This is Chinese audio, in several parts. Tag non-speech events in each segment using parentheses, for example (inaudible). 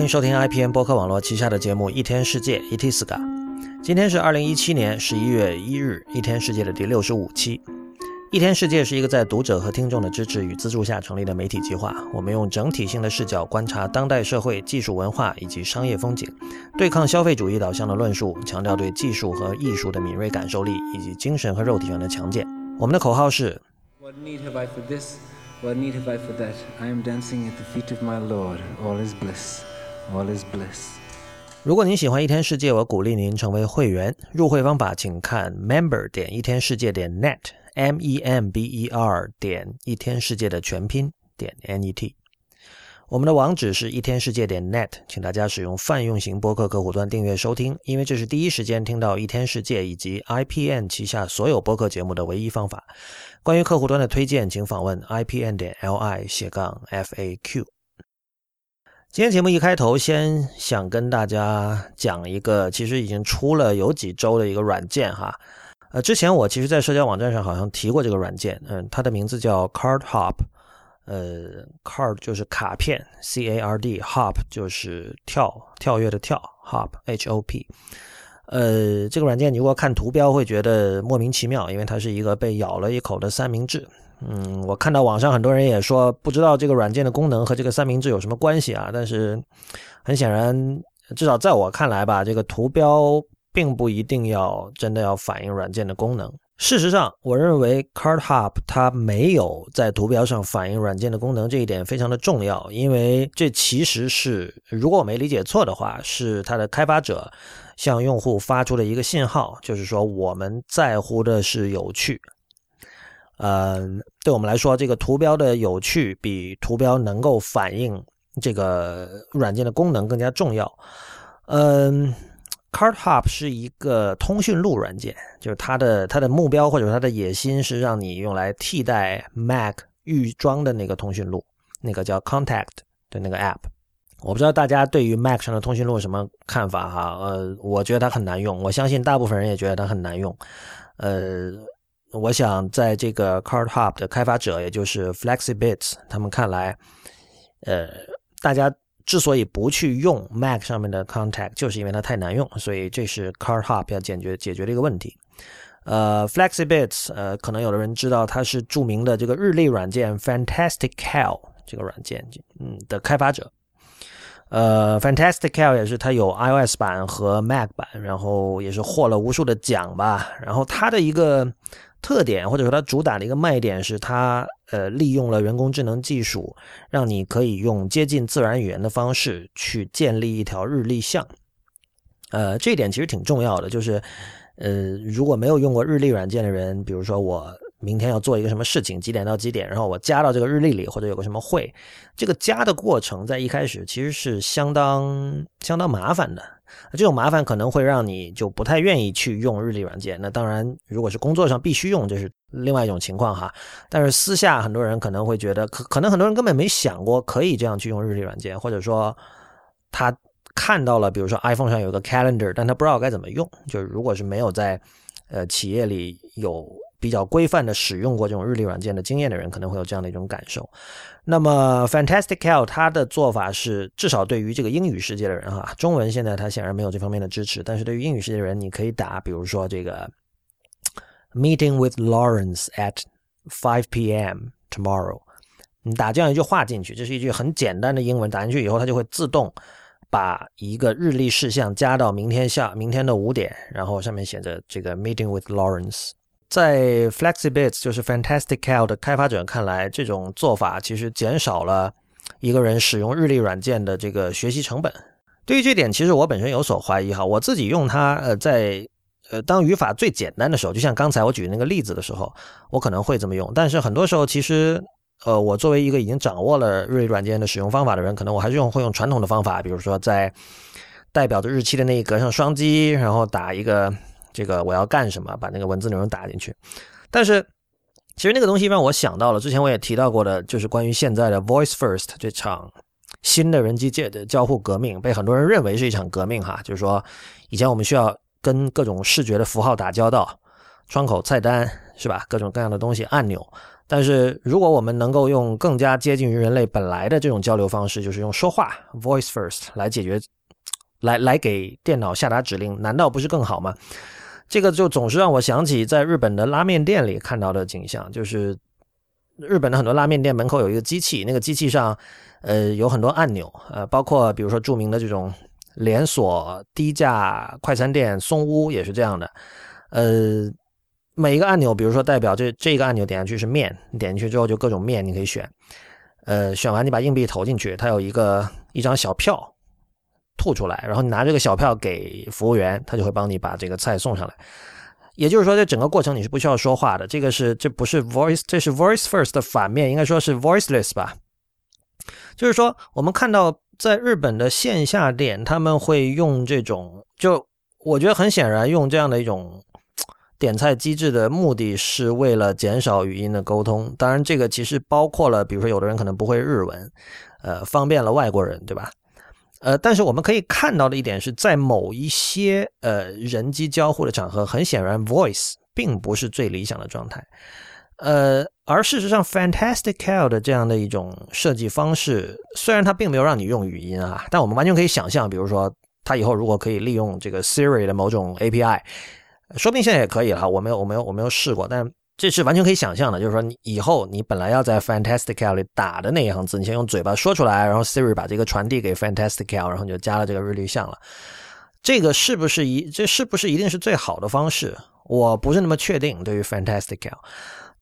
欢迎收听 IPN 播客网络旗下的节目《一天世界》（ET s g a 今天是二零一七年十一月一日，《一天世界》的第六十五期。《一天世界》是一个在读者和听众的支持与资助下成立的媒体计划。我们用整体性的视角观察当代社会、技术文化以及商业风景，对抗消费主义导向的论述，强调对技术和艺术的敏锐感受力以及精神和肉体上的强健。我们的口号是。What need have I for this? What need have I for that? I am dancing at the feet of my Lord. All is bliss. All is bliss. 如果您喜欢一天世界，我鼓励您成为会员。入会方法请看 member 点一天世界点 net，m e m b e r 点一天世界的全拼点 n e t。我们的网址是一天世界点 net，请大家使用泛用型播客客户端订阅收听，因为这是第一时间听到一天世界以及 IPN 旗下所有播客节目的唯一方法。关于客户端的推荐，请访问 IPN 点 li 斜杠 FAQ。今天节目一开头，先想跟大家讲一个，其实已经出了有几周的一个软件哈。呃，之前我其实，在社交网站上好像提过这个软件，嗯，它的名字叫 Card Hop。呃，card 就是卡片，C A R D，hop 就是跳跳跃的跳，hop，H O P。呃，这个软件你如果看图标会觉得莫名其妙，因为它是一个被咬了一口的三明治。嗯，我看到网上很多人也说不知道这个软件的功能和这个三明治有什么关系啊。但是很显然，至少在我看来吧，这个图标并不一定要真的要反映软件的功能。事实上，我认为 Card Hop 它没有在图标上反映软件的功能，这一点非常的重要，因为这其实是，如果我没理解错的话，是它的开发者向用户发出的一个信号，就是说我们在乎的是有趣。呃，对我们来说，这个图标的有趣比图标能够反映这个软件的功能更加重要。嗯。Card Hop 是一个通讯录软件，就是它的它的目标或者它的野心是让你用来替代 Mac 预装的那个通讯录，那个叫 Contact 的那个 App。我不知道大家对于 Mac 上的通讯录有什么看法哈？呃，我觉得它很难用，我相信大部分人也觉得它很难用。呃，我想在这个 Card Hop 的开发者，也就是 Flexibits 他们看来，呃，大家。之所以不去用 Mac 上面的 Contact，就是因为它太难用，所以这是 Card Hop 要解决解决的一个问题。呃，Flexibits，呃，可能有的人知道它是著名的这个日历软件 Fantastical 这个软件，嗯的开发者。呃，Fantastical 也是它有 iOS 版和 Mac 版，然后也是获了无数的奖吧。然后它的一个特点或者说它主打的一个卖点是它。呃，利用了人工智能技术，让你可以用接近自然语言的方式去建立一条日历项。呃，这一点其实挺重要的，就是，呃，如果没有用过日历软件的人，比如说我明天要做一个什么事情，几点到几点，然后我加到这个日历里，或者有个什么会，这个加的过程在一开始其实是相当相当麻烦的。这种麻烦可能会让你就不太愿意去用日历软件。那当然，如果是工作上必须用，这是另外一种情况哈。但是私下很多人可能会觉得，可可能很多人根本没想过可以这样去用日历软件，或者说他看到了，比如说 iPhone 上有个 Calendar，但他不知道该怎么用。就是如果是没有在呃企业里有。比较规范的使用过这种日历软件的经验的人，可能会有这样的一种感受。那么，Fantastical 它的做法是，至少对于这个英语世界的人哈，中文现在它显然没有这方面的支持。但是对于英语世界的人，你可以打，比如说这个 Meeting with Lawrence at 5 p.m. tomorrow，你打这样一句话进去，这是一句很简单的英文，打进去以后，它就会自动把一个日历事项加到明天下明天的五点，然后上面写着这个 Meeting with Lawrence。在 Flexibits 就是 FantasticCal 的开发者看来，这种做法其实减少了一个人使用日历软件的这个学习成本。对于这点，其实我本身有所怀疑哈。我自己用它，呃，在呃当语法最简单的时候，就像刚才我举那个例子的时候，我可能会这么用。但是很多时候，其实呃，我作为一个已经掌握了日历软件的使用方法的人，可能我还是用会用传统的方法，比如说在代表着日期的那一格上双击，然后打一个。这个我要干什么？把那个文字内容打进去。但是，其实那个东西让我想到了之前我也提到过的，就是关于现在的 Voice First 这场新的人机界的交互革命，被很多人认为是一场革命哈。就是说，以前我们需要跟各种视觉的符号打交道，窗口、菜单是吧？各种各样的东西，按钮。但是如果我们能够用更加接近于人类本来的这种交流方式，就是用说话 （voice first） 来解决，来来给电脑下达指令，难道不是更好吗？这个就总是让我想起在日本的拉面店里看到的景象，就是日本的很多拉面店门口有一个机器，那个机器上呃有很多按钮，呃，包括比如说著名的这种连锁低价快餐店松屋也是这样的，呃。每一个按钮，比如说代表这这个按钮点下去是面，你点进去之后就各种面你可以选，呃，选完你把硬币投进去，它有一个一张小票吐出来，然后你拿这个小票给服务员，他就会帮你把这个菜送上来。也就是说，这整个过程你是不需要说话的。这个是这不是 voice，这是 voice first 的反面，应该说是 voiceless 吧？就是说，我们看到在日本的线下店，他们会用这种，就我觉得很显然用这样的一种。点菜机制的目的是为了减少语音的沟通，当然这个其实包括了，比如说有的人可能不会日文，呃，方便了外国人，对吧？呃，但是我们可以看到的一点是在某一些呃人机交互的场合，很显然 voice 并不是最理想的状态，呃，而事实上，Fantastic Cal 的这样的一种设计方式，虽然它并没有让你用语音啊，但我们完全可以想象，比如说它以后如果可以利用这个 Siri 的某种 API。说不定现在也可以了，我没有，我没有，我没有试过，但这是完全可以想象的。就是说，你以后你本来要在 Fantastical 里打的那一行字，你先用嘴巴说出来，然后 Siri 把这个传递给 Fantastical，然后你就加了这个日历项了。这个是不是一？这是不是一定是最好的方式？我不是那么确定。对于 Fantastical，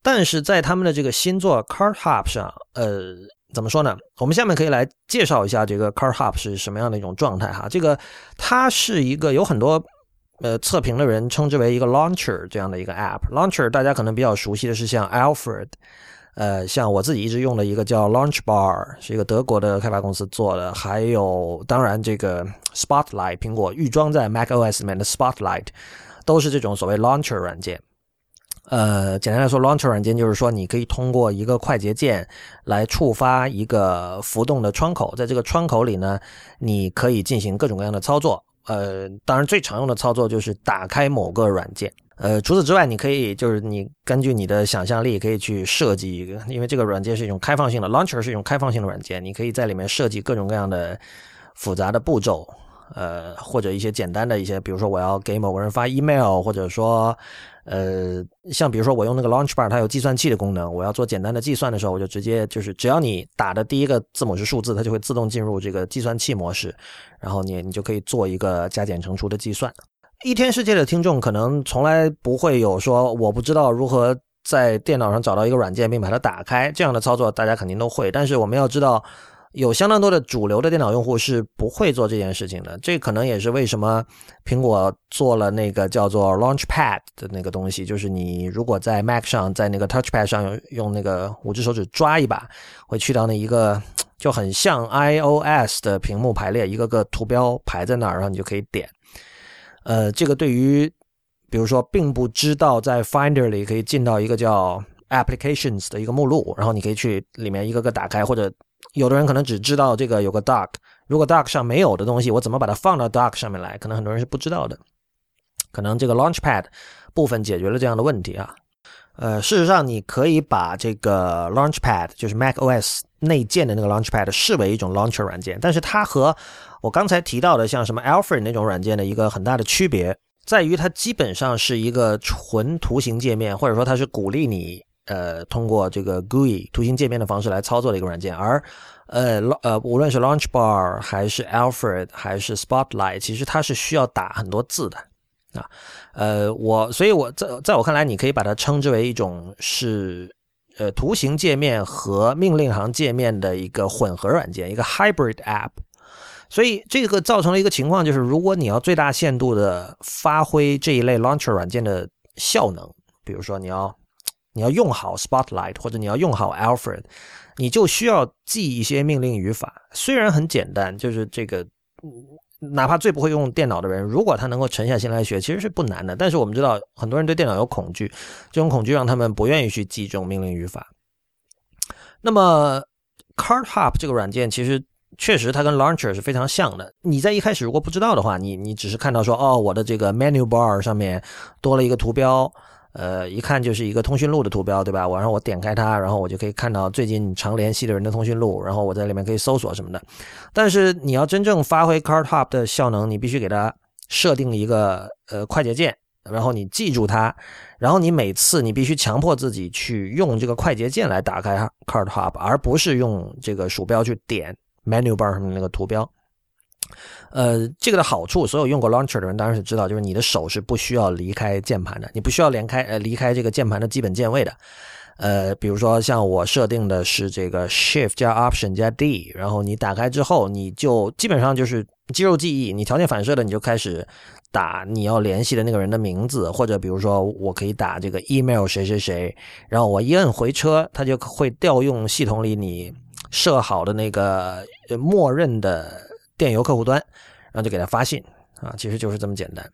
但是在他们的这个新作 Card Hop 上，呃，怎么说呢？我们下面可以来介绍一下这个 Card Hop 是什么样的一种状态哈。这个它是一个有很多。呃，测评的人称之为一个 launcher 这样的一个 app。launcher 大家可能比较熟悉的是像 Alfred，呃，像我自己一直用的一个叫 Launchbar，是一个德国的开发公司做的。还有，当然这个 Spotlight，苹果预装在 Mac OS 里面的 Spotlight，都是这种所谓 launcher 软件。呃，简单来说，launcher 软件就是说你可以通过一个快捷键来触发一个浮动的窗口，在这个窗口里呢，你可以进行各种各样的操作。呃，当然最常用的操作就是打开某个软件。呃，除此之外，你可以就是你根据你的想象力可以去设计一个，因为这个软件是一种开放性的，Launcher 是一种开放性的软件，你可以在里面设计各种各样的复杂的步骤。呃，或者一些简单的一些，比如说我要给某个人发 email，或者说，呃，像比如说我用那个 Launchbar，它有计算器的功能，我要做简单的计算的时候，我就直接就是只要你打的第一个字母是数字，它就会自动进入这个计算器模式，然后你你就可以做一个加减乘除的计算。一天世界的听众可能从来不会有说我不知道如何在电脑上找到一个软件并把它打开这样的操作，大家肯定都会，但是我们要知道。有相当多的主流的电脑用户是不会做这件事情的，这可能也是为什么苹果做了那个叫做 Launchpad 的那个东西，就是你如果在 Mac 上，在那个 Touchpad 上用用那个五只手指抓一把，会去到那一个就很像 iOS 的屏幕排列，一个个图标排在那儿，然后你就可以点。呃，这个对于比如说并不知道在 Finder 里可以进到一个叫 Applications 的一个目录，然后你可以去里面一个个打开或者。有的人可能只知道这个有个 Dock，如果 Dock 上没有的东西，我怎么把它放到 Dock 上面来？可能很多人是不知道的。可能这个 Launchpad 部分解决了这样的问题啊。呃，事实上，你可以把这个 Launchpad，就是 Mac OS 内建的那个 Launchpad，视为一种 Launcher 软件。但是它和我刚才提到的像什么 Alfred 那种软件的一个很大的区别，在于它基本上是一个纯图形界面，或者说它是鼓励你。呃，通过这个 GUI 图形界面的方式来操作的一个软件，而呃呃，无论是 Launchbar 还是 Alfred 还是 Spotlight，其实它是需要打很多字的啊。呃，我所以我在在我看来，你可以把它称之为一种是呃图形界面和命令行界面的一个混合软件，一个 Hybrid App。所以这个造成了一个情况，就是如果你要最大限度的发挥这一类 Launcher 软件的效能，比如说你要。你要用好 Spotlight，或者你要用好 Alfred，你就需要记一些命令语法。虽然很简单，就是这个，哪怕最不会用电脑的人，如果他能够沉下心来学，其实是不难的。但是我们知道，很多人对电脑有恐惧，这种恐惧让他们不愿意去记这种命令语法。那么 Card Hop 这个软件其实确实它跟 Launcher 是非常像的。你在一开始如果不知道的话，你你只是看到说，哦，我的这个 Menu Bar 上面多了一个图标。呃，一看就是一个通讯录的图标，对吧？我然后我点开它，然后我就可以看到最近常联系的人的通讯录，然后我在里面可以搜索什么的。但是你要真正发挥 CardHop 的效能，你必须给它设定一个呃快捷键，然后你记住它，然后你每次你必须强迫自己去用这个快捷键来打开 CardHop，而不是用这个鼠标去点 Menu Bar 上面那个图标。呃，这个的好处，所有用过 Launcher 的人当然是知道，就是你的手是不需要离开键盘的，你不需要连开呃离开这个键盘的基本键位的。呃，比如说像我设定的是这个 Shift 加 Option 加 D，然后你打开之后，你就基本上就是肌肉记忆，你条件反射的你就开始打你要联系的那个人的名字，或者比如说我可以打这个 Email 谁谁谁，然后我一摁回车，它就会调用系统里你设好的那个默认的。电邮客户端，然后就给他发信啊，其实就是这么简单。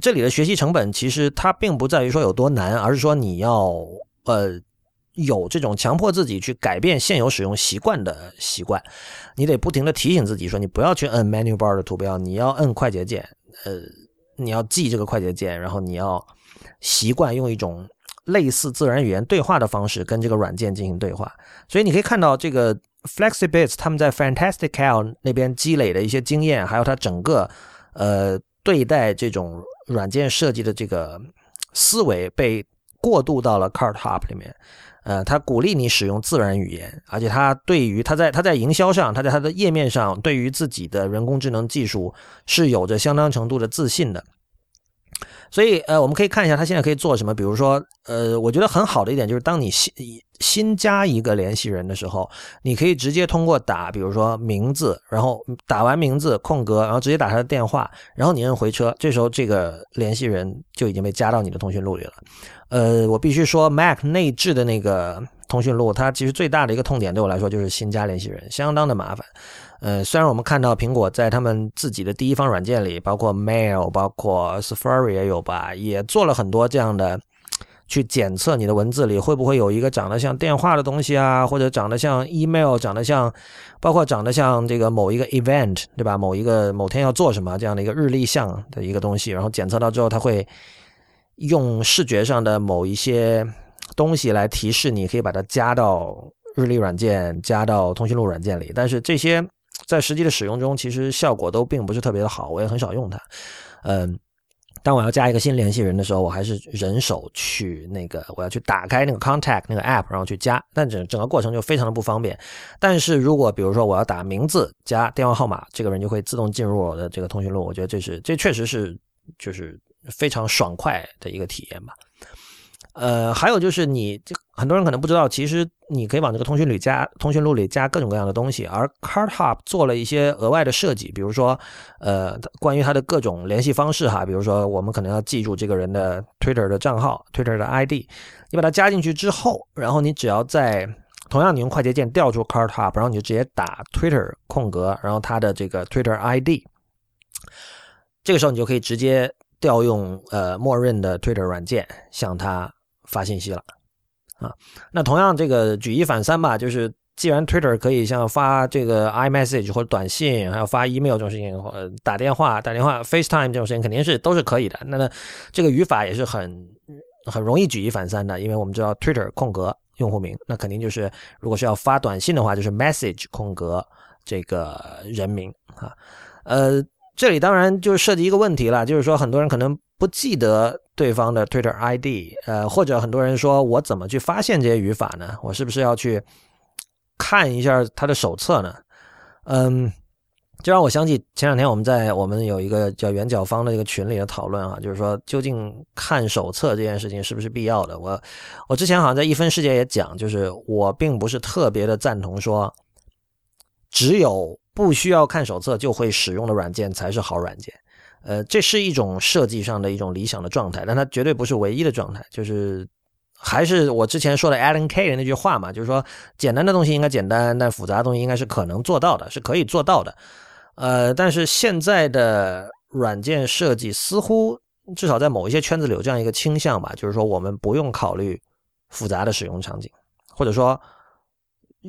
这里的学习成本其实它并不在于说有多难，而是说你要呃有这种强迫自己去改变现有使用习惯的习惯。你得不停的提醒自己说，你不要去摁 menu bar 的图标，你要摁快捷键。呃，你要记这个快捷键，然后你要习惯用一种类似自然语言对话的方式跟这个软件进行对话。所以你可以看到这个。Flexibits 他们在 Fantastical 那边积累的一些经验，还有他整个呃对待这种软件设计的这个思维，被过渡到了 CardHop 里面。呃，他鼓励你使用自然语言，而且他对于他在他在营销上，他在他的页面上，对于自己的人工智能技术是有着相当程度的自信的。所以，呃，我们可以看一下它现在可以做什么。比如说，呃，我觉得很好的一点就是，当你新新加一个联系人的时候，你可以直接通过打，比如说名字，然后打完名字空格，然后直接打他的电话，然后你摁回车，这时候这个联系人就已经被加到你的通讯录里了。呃，我必须说，Mac 内置的那个通讯录，它其实最大的一个痛点对我来说就是新加联系人，相当的麻烦。呃，虽然我们看到苹果在他们自己的第一方软件里，包括 Mail、包括 Safari 也有吧，也做了很多这样的，去检测你的文字里会不会有一个长得像电话的东西啊，或者长得像 email、长得像，包括长得像这个某一个 event，对吧？某一个某天要做什么这样的一个日历项的一个东西，然后检测到之后，它会用视觉上的某一些东西来提示你，可以把它加到日历软件、加到通讯录软件里，但是这些。在实际的使用中，其实效果都并不是特别的好，我也很少用它。嗯，当我要加一个新联系人的时候，我还是人手去那个，我要去打开那个 Contact 那个 App，然后去加，但整整个过程就非常的不方便。但是如果比如说我要打名字加电话号码，这个人就会自动进入我的这个通讯录，我觉得这是这确实是就是非常爽快的一个体验吧。呃，还有就是你这很多人可能不知道，其实你可以往这个通讯里加通讯录里加各种各样的东西，而 CardHop 做了一些额外的设计，比如说，呃，关于它的各种联系方式哈，比如说我们可能要记住这个人的 Twitter 的账号、Twitter 的 ID，你把它加进去之后，然后你只要在同样你用快捷键调出 CardHop，然后你就直接打 Twitter 空格，然后它的这个 Twitter ID，这个时候你就可以直接调用呃默认的 Twitter 软件向它。发信息了，啊，那同样这个举一反三吧，就是既然 Twitter 可以像发这个 iMessage 或者短信，还有发 email 这种事情，或打电话、打电话 FaceTime 这种事情，肯定是都是可以的。那呢，这个语法也是很很容易举一反三的，因为我们知道 Twitter 空格用户名，那肯定就是如果是要发短信的话，就是 message 空格这个人名啊，呃。这里当然就涉及一个问题了，就是说很多人可能不记得对方的 Twitter ID，呃，或者很多人说我怎么去发现这些语法呢？我是不是要去看一下他的手册呢？嗯，就让我想起前两天我们在我们有一个叫圆角方的一个群里的讨论啊，就是说究竟看手册这件事情是不是必要的？我我之前好像在一分世界也讲，就是我并不是特别的赞同说只有。不需要看手册就会使用的软件才是好软件，呃，这是一种设计上的一种理想的状态，但它绝对不是唯一的状态。就是还是我之前说的 Alan Kay 的那句话嘛，就是说简单的东西应该简单，但复杂的东西应该是可能做到的，是可以做到的。呃，但是现在的软件设计似乎至少在某一些圈子里有这样一个倾向吧，就是说我们不用考虑复杂的使用场景，或者说。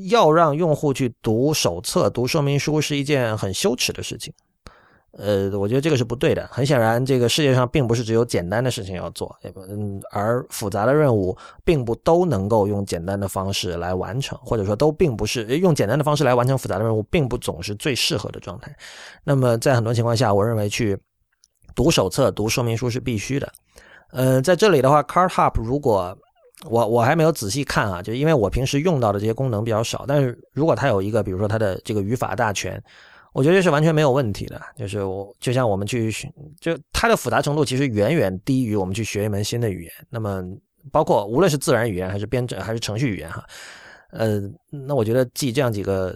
要让用户去读手册、读说明书是一件很羞耻的事情。呃，我觉得这个是不对的。很显然，这个世界上并不是只有简单的事情要做，嗯，而复杂的任务并不都能够用简单的方式来完成，或者说都并不是用简单的方式来完成复杂的任务，并不总是最适合的状态。那么，在很多情况下，我认为去读手册、读说明书是必须的。呃，在这里的话，Card Hop 如果我我还没有仔细看啊，就因为我平时用到的这些功能比较少，但是如果它有一个，比如说它的这个语法大全。我觉得这是完全没有问题的，就是我就像我们去学，就它的复杂程度其实远远低于我们去学一门新的语言。那么，包括无论是自然语言还是编程还是程序语言哈，呃，那我觉得记这样几个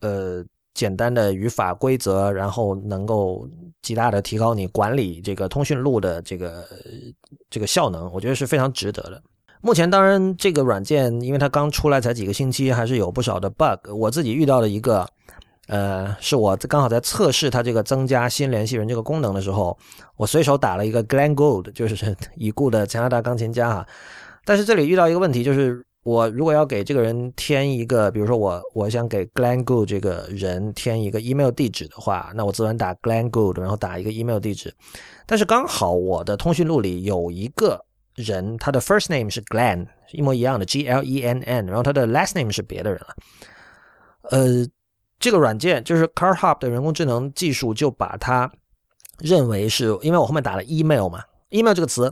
呃简单的语法规则，然后能够极大的提高你管理这个通讯录的这个这个效能，我觉得是非常值得的。目前当然这个软件因为它刚出来才几个星期，还是有不少的 bug。我自己遇到的一个。呃，是我刚好在测试它这个增加新联系人这个功能的时候，我随手打了一个 Glenn Gould，就是已故的加拿大钢琴家哈。但是这里遇到一个问题，就是我如果要给这个人添一个，比如说我我想给 Glenn Gould 这个人添一个 email 地址的话，那我自然打 Glenn Gould，然后打一个 email 地址。但是刚好我的通讯录里有一个人，他的 first name 是 Glenn，一模一样的 G L E N N，然后他的 last name 是别的人了，呃。这个软件就是 Car Hub 的人工智能技术，就把它认为是因为我后面打了 email 嘛，email 这个词，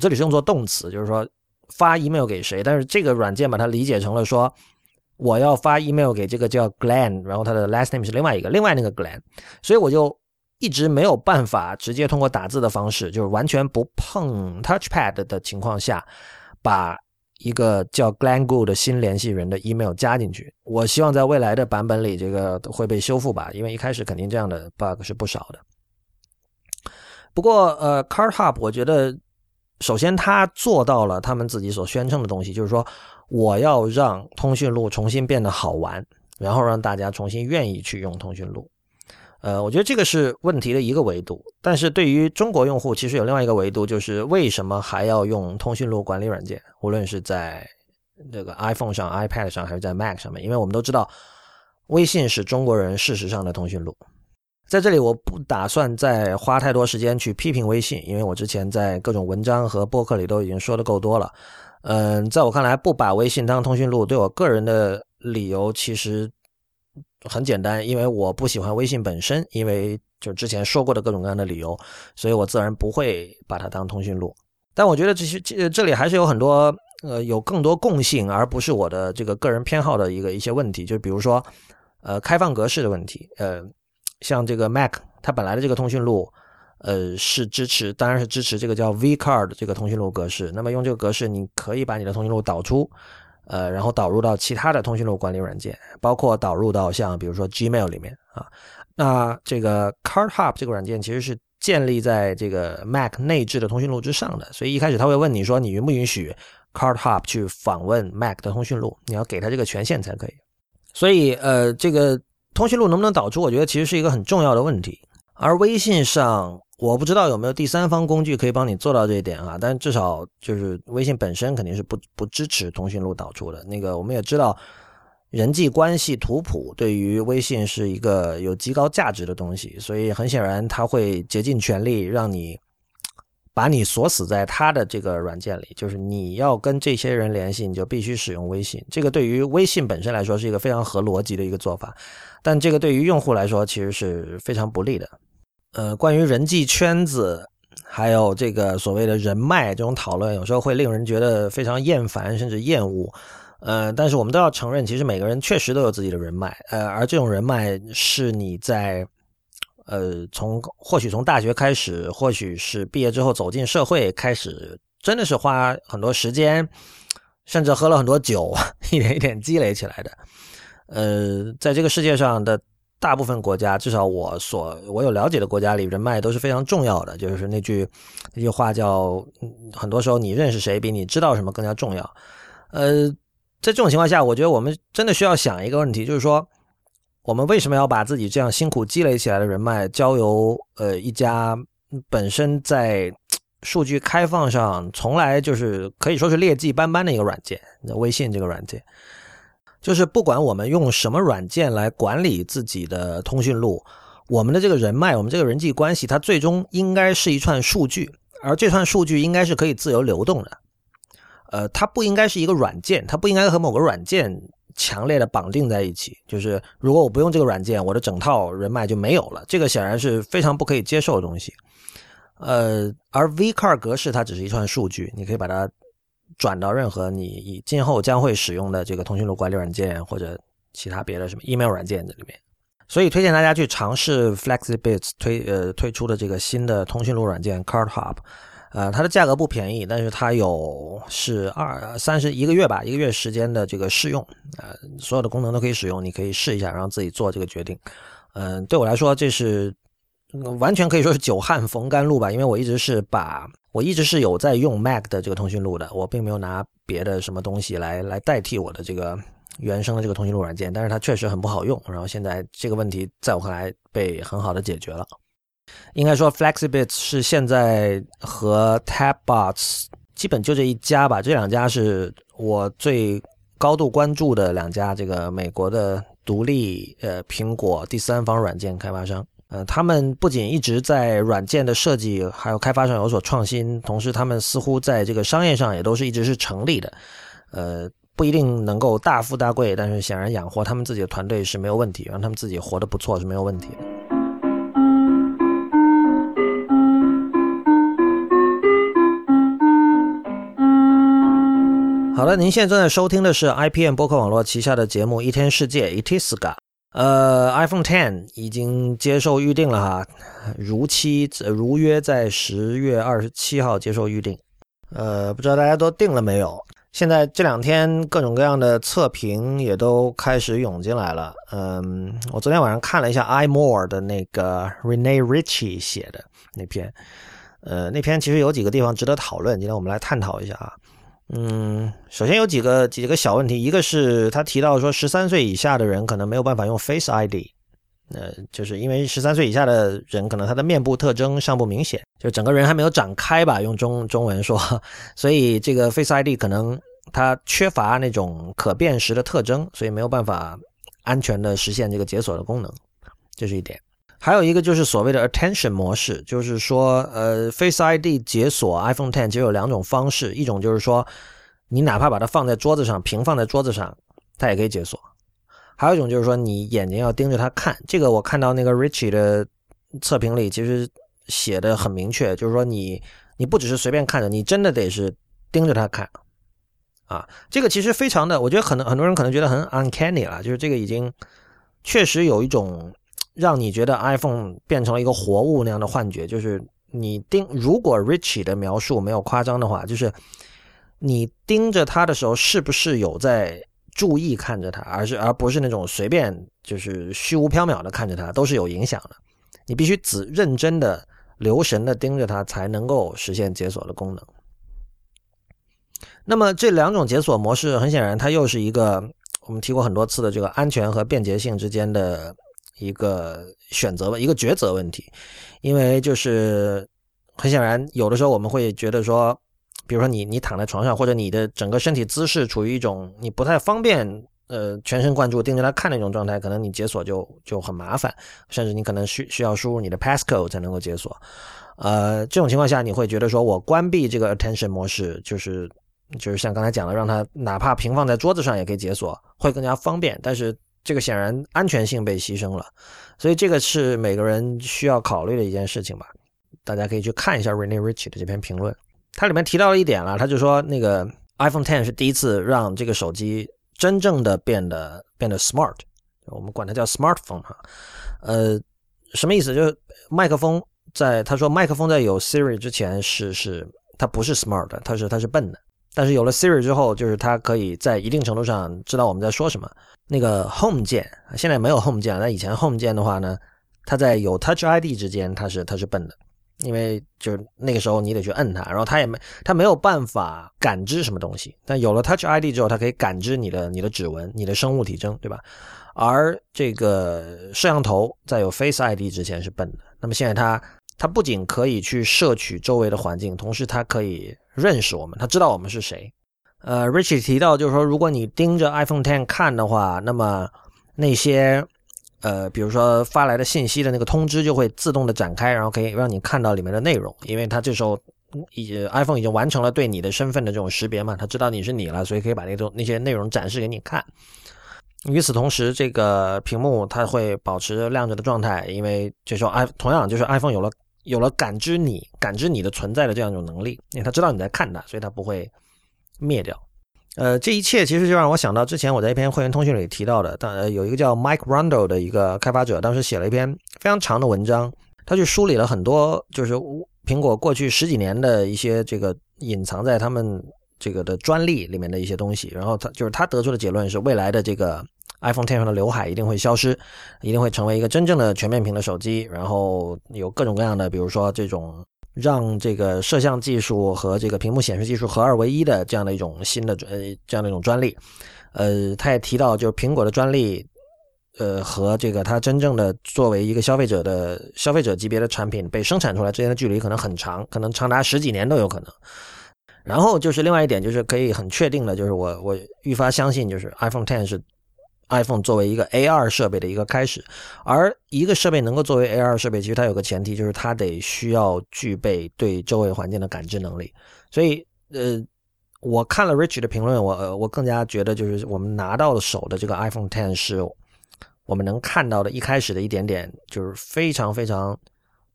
这里是用作动词，就是说发 email 给谁。但是这个软件把它理解成了说，我要发 email 给这个叫 Glenn，然后他的 last name 是另外一个，另外那个 Glenn，所以我就一直没有办法直接通过打字的方式，就是完全不碰 touchpad 的情况下，把。一个叫 Glenn Gould 的新联系人的 email 加进去，我希望在未来的版本里这个会被修复吧，因为一开始肯定这样的 bug 是不少的。不过，呃，Card Hub 我觉得，首先他做到了他们自己所宣称的东西，就是说我要让通讯录重新变得好玩，然后让大家重新愿意去用通讯录。呃，我觉得这个是问题的一个维度，但是对于中国用户，其实有另外一个维度，就是为什么还要用通讯录管理软件？无论是在这个 iPhone 上、iPad 上，还是在 Mac 上面，因为我们都知道，微信是中国人事实上的通讯录。在这里，我不打算再花太多时间去批评微信，因为我之前在各种文章和播客里都已经说的够多了。嗯，在我看来，不把微信当通讯录，对我个人的理由其实。很简单，因为我不喜欢微信本身，因为就之前说过的各种各样的理由，所以我自然不会把它当通讯录。但我觉得这些这这里还是有很多呃有更多共性，而不是我的这个个人偏好的一个一些问题。就比如说呃开放格式的问题，呃像这个 Mac 它本来的这个通讯录呃是支持，当然是支持这个叫 vCard 这个通讯录格式。那么用这个格式，你可以把你的通讯录导出。呃，然后导入到其他的通讯录管理软件，包括导入到像比如说 Gmail 里面啊。那这个 Card Hub 这个软件其实是建立在这个 Mac 内置的通讯录之上的，所以一开始他会问你说你允不允许 Card Hub 去访问 Mac 的通讯录，你要给他这个权限才可以。所以呃，这个通讯录能不能导出，我觉得其实是一个很重要的问题。而微信上。我不知道有没有第三方工具可以帮你做到这一点啊，但至少就是微信本身肯定是不不支持通讯录导出的。那个我们也知道，人际关系图谱对于微信是一个有极高价值的东西，所以很显然他会竭尽全力让你把你锁死在他的这个软件里，就是你要跟这些人联系，你就必须使用微信。这个对于微信本身来说是一个非常合逻辑的一个做法，但这个对于用户来说其实是非常不利的。呃，关于人际圈子，还有这个所谓的人脉这种讨论，有时候会令人觉得非常厌烦，甚至厌恶。呃，但是我们都要承认，其实每个人确实都有自己的人脉。呃，而这种人脉是你在呃从或许从大学开始，或许是毕业之后走进社会开始，真的是花很多时间，甚至喝了很多酒，(laughs) 一点一点积累起来的。呃，在这个世界上的。大部分国家，至少我所我有了解的国家里，人脉都是非常重要的。就是那句那句话叫，很多时候你认识谁比你知道什么更加重要。呃，在这种情况下，我觉得我们真的需要想一个问题，就是说，我们为什么要把自己这样辛苦积累起来的人脉交由呃一家本身在数据开放上从来就是可以说是劣迹斑斑的一个软件——微信这个软件。就是不管我们用什么软件来管理自己的通讯录，我们的这个人脉，我们这个人际关系，它最终应该是一串数据，而这串数据应该是可以自由流动的。呃，它不应该是一个软件，它不应该和某个软件强烈的绑定在一起。就是如果我不用这个软件，我的整套人脉就没有了。这个显然是非常不可以接受的东西。呃，而 vCard 格式它只是一串数据，你可以把它转到任何你以今后将会使用的这个通讯录管理软件或者其他别的什么 email 软件这里面。所以推荐大家去尝试 FlexiBits 推呃推出的这个新的通讯录软件 CardHub，呃，它的价格不便宜，但是它有是二三十一个月吧，一个月时间的这个试用，呃，所有的功能都可以使用，你可以试一下，然后自己做这个决定。嗯，对我来说这是完全可以说是久旱逢甘露吧，因为我一直是把我一直是有在用 Mac 的这个通讯录的，我并没有拿别的什么东西来来代替我的这个。原生的这个通讯录软件，但是它确实很不好用。然后现在这个问题在我看来被很好的解决了。应该说，FlexiBits 是现在和 TabBots 基本就这一家吧。这两家是我最高度关注的两家这个美国的独立呃苹果第三方软件开发商。呃，他们不仅一直在软件的设计还有开发上有所创新，同时他们似乎在这个商业上也都是一直是成立的。呃。不一定能够大富大贵，但是显然养活他们自己的团队是没有问题，让他们自己活得不错是没有问题的。好了，您现在正在收听的是 IPM 播客网络旗下的节目《一天世界》Itiska。呃，iPhone Ten 已经接受预定了哈，如期如约在十月二十七号接受预定。呃，不知道大家都定了没有？现在这两天各种各样的测评也都开始涌进来了。嗯，我昨天晚上看了一下 iMore 的那个 Rene Ritchie 写的那篇，呃，那篇其实有几个地方值得讨论。今天我们来探讨一下啊。嗯，首先有几个几个小问题，一个是他提到说十三岁以下的人可能没有办法用 Face ID。呃，就是因为十三岁以下的人，可能他的面部特征尚不明显，就整个人还没有长开吧，用中中文说，(laughs) 所以这个 Face ID 可能它缺乏那种可辨识的特征，所以没有办法安全的实现这个解锁的功能，这是一点。还有一个就是所谓的 Attention 模式，就是说，呃，Face ID 解锁 iPhone Ten 只有两种方式，一种就是说，你哪怕把它放在桌子上，平放在桌子上，它也可以解锁。还有一种就是说，你眼睛要盯着它看。这个我看到那个 Richie 的测评里，其实写的很明确，就是说你你不只是随便看着，你真的得是盯着它看啊。这个其实非常的，我觉得很多很多人可能觉得很 uncanny 了，就是这个已经确实有一种让你觉得 iPhone 变成了一个活物那样的幻觉。就是你盯，如果 Richie 的描述没有夸张的话，就是你盯着它的时候，是不是有在？注意看着它，而是而不是那种随便就是虚无缥缈的看着它，都是有影响的。你必须仔认真的留神的盯着它，才能够实现解锁的功能。那么这两种解锁模式，很显然它又是一个我们提过很多次的这个安全和便捷性之间的一个选择一个抉择问题。因为就是很显然，有的时候我们会觉得说。比如说你你躺在床上，或者你的整个身体姿势处于一种你不太方便，呃，全神贯注盯着它看那种状态，可能你解锁就就很麻烦，甚至你可能需需要输入你的 passcode 才能够解锁。呃，这种情况下，你会觉得说我关闭这个 attention 模式，就是就是像刚才讲的，让它哪怕平放在桌子上也可以解锁，会更加方便。但是这个显然安全性被牺牲了，所以这个是每个人需要考虑的一件事情吧。大家可以去看一下 Rene Ritchie 的这篇评论。它里面提到了一点了，他就说那个 iPhone Ten 是第一次让这个手机真正的变得变得 smart，我们管它叫 smartphone 哈，呃，什么意思？就是麦克风在他说麦克风在有 Siri 之前是是它不是 smart，它是它是笨的，但是有了 Siri 之后，就是它可以在一定程度上知道我们在说什么。那个 Home 键现在没有 Home 键，那以前 Home 键的话呢，它在有 Touch ID 之间，它是它是笨的。因为就是那个时候你得去摁它，然后它也没它没有办法感知什么东西。但有了 Touch ID 之后，它可以感知你的你的指纹、你的生物体征，对吧？而这个摄像头在有 Face ID 之前是笨的。那么现在它它不仅可以去摄取周围的环境，同时它可以认识我们，它知道我们是谁。呃，Richie 提到就是说，如果你盯着 iPhone Ten 看的话，那么那些。呃，比如说发来的信息的那个通知就会自动的展开，然后可以让你看到里面的内容，因为它这时候已 iPhone 已经完成了对你的身份的这种识别嘛，它知道你是你了，所以可以把那种那些内容展示给你看。与此同时，这个屏幕它会保持亮着的状态，因为这时候 i 同样就是 iPhone 有了有了感知你感知你的存在的这样一种能力，因为他知道你在看他，所以他不会灭掉。呃，这一切其实就让我想到之前我在一篇会员通讯里提到的，当有一个叫 Mike Rundle 的一个开发者，当时写了一篇非常长的文章，他去梳理了很多就是苹果过去十几年的一些这个隐藏在他们这个的专利里面的一些东西，然后他就是他得出的结论是未来的这个。iPhone 10上的刘海一定会消失，一定会成为一个真正的全面屏的手机。然后有各种各样的，比如说这种让这个摄像技术和这个屏幕显示技术合二为一的这样的一种新的呃这样的一种专利。呃，他也提到，就是苹果的专利，呃和这个它真正的作为一个消费者的消费者级别的产品被生产出来之间的距离可能很长，可能长达十几年都有可能。然后就是另外一点，就是可以很确定的，就是我我愈发相信，就是 iPhone 10是。iPhone 作为一个 AR 设备的一个开始，而一个设备能够作为 AR 设备，其实它有个前提，就是它得需要具备对周围环境的感知能力。所以，呃，我看了 Rich 的评论，我我更加觉得，就是我们拿到手的这个 iPhone Ten 是我们能看到的一开始的一点点，就是非常非常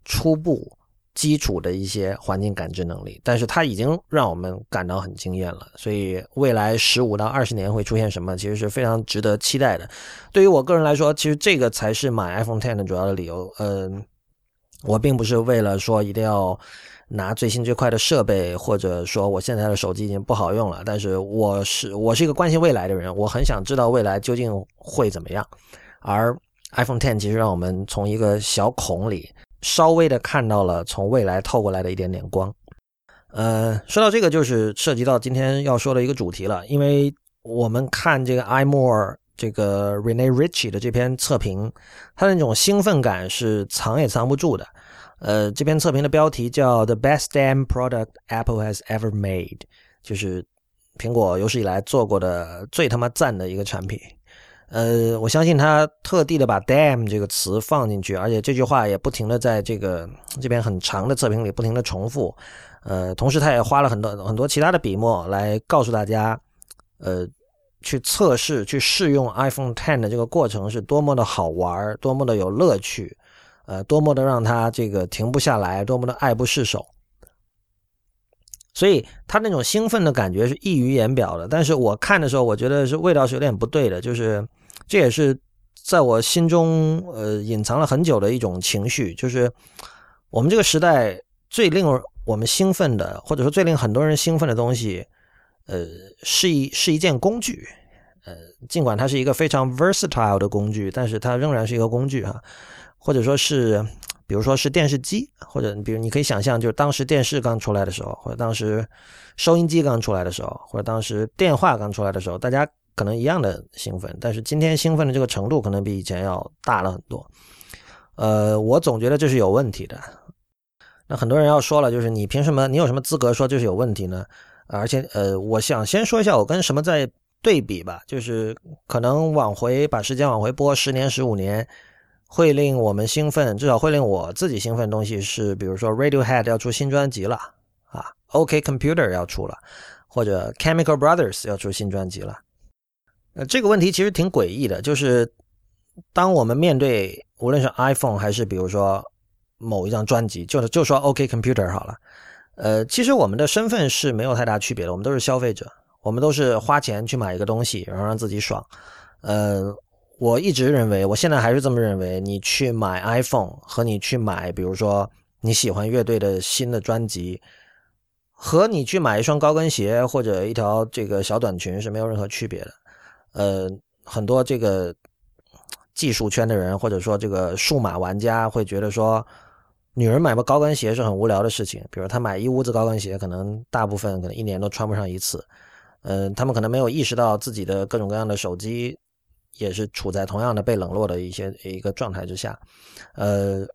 初步。基础的一些环境感知能力，但是它已经让我们感到很惊艳了。所以未来十五到二十年会出现什么，其实是非常值得期待的。对于我个人来说，其实这个才是买 iPhone Ten 的主要的理由。嗯，我并不是为了说一定要拿最新最快的设备，或者说我现在的手机已经不好用了。但是我是我是一个关心未来的人，我很想知道未来究竟会怎么样。而 iPhone Ten 其实让我们从一个小孔里。稍微的看到了从未来透过来的一点点光，呃，说到这个就是涉及到今天要说的一个主题了，因为我们看这个 iMore 这个 Rene Ritchie 的这篇测评，他那种兴奋感是藏也藏不住的。呃，这篇测评的标题叫 The Best Damn Product Apple Has Ever Made，就是苹果有史以来做过的最他妈赞的一个产品。呃，我相信他特地的把 “damn” 这个词放进去，而且这句话也不停的在这个这边很长的测评里不停的重复。呃，同时他也花了很多很多其他的笔墨来告诉大家，呃，去测试、去试用 iPhone Ten 的这个过程是多么的好玩，多么的有乐趣，呃，多么的让他这个停不下来，多么的爱不释手。所以他那种兴奋的感觉是溢于言表的。但是我看的时候，我觉得是味道是有点不对的，就是。这也是在我心中呃隐藏了很久的一种情绪，就是我们这个时代最令我们兴奋的，或者说最令很多人兴奋的东西，呃，是一是一件工具，呃，尽管它是一个非常 versatile 的工具，但是它仍然是一个工具哈，或者说是，比如说是电视机，或者比如你可以想象，就是当时电视刚出来的时候，或者当时收音机刚出来的时候，或者当时电话刚出来的时候，大家。可能一样的兴奋，但是今天兴奋的这个程度可能比以前要大了很多。呃，我总觉得这是有问题的。那很多人要说了，就是你凭什么？你有什么资格说这是有问题呢？而且，呃，我想先说一下我跟什么在对比吧。就是可能往回把时间往回拨十年、十五年，会令我们兴奋，至少会令我自己兴奋的东西是，比如说 Radiohead 要出新专辑了啊，OK Computer 要出了，或者 Chemical Brothers 要出新专辑了。呃，这个问题其实挺诡异的，就是当我们面对无论是 iPhone 还是比如说某一张专辑，就是就说 OK Computer 好了，呃，其实我们的身份是没有太大区别的，我们都是消费者，我们都是花钱去买一个东西，然后让自己爽。呃，我一直认为，我现在还是这么认为，你去买 iPhone 和你去买，比如说你喜欢乐队的新的专辑，和你去买一双高跟鞋或者一条这个小短裙是没有任何区别的。呃，很多这个技术圈的人，或者说这个数码玩家，会觉得说，女人买个高跟鞋是很无聊的事情。比如她买一屋子高跟鞋，可能大部分可能一年都穿不上一次。嗯，他们可能没有意识到自己的各种各样的手机也是处在同样的被冷落的一些一个状态之下。呃，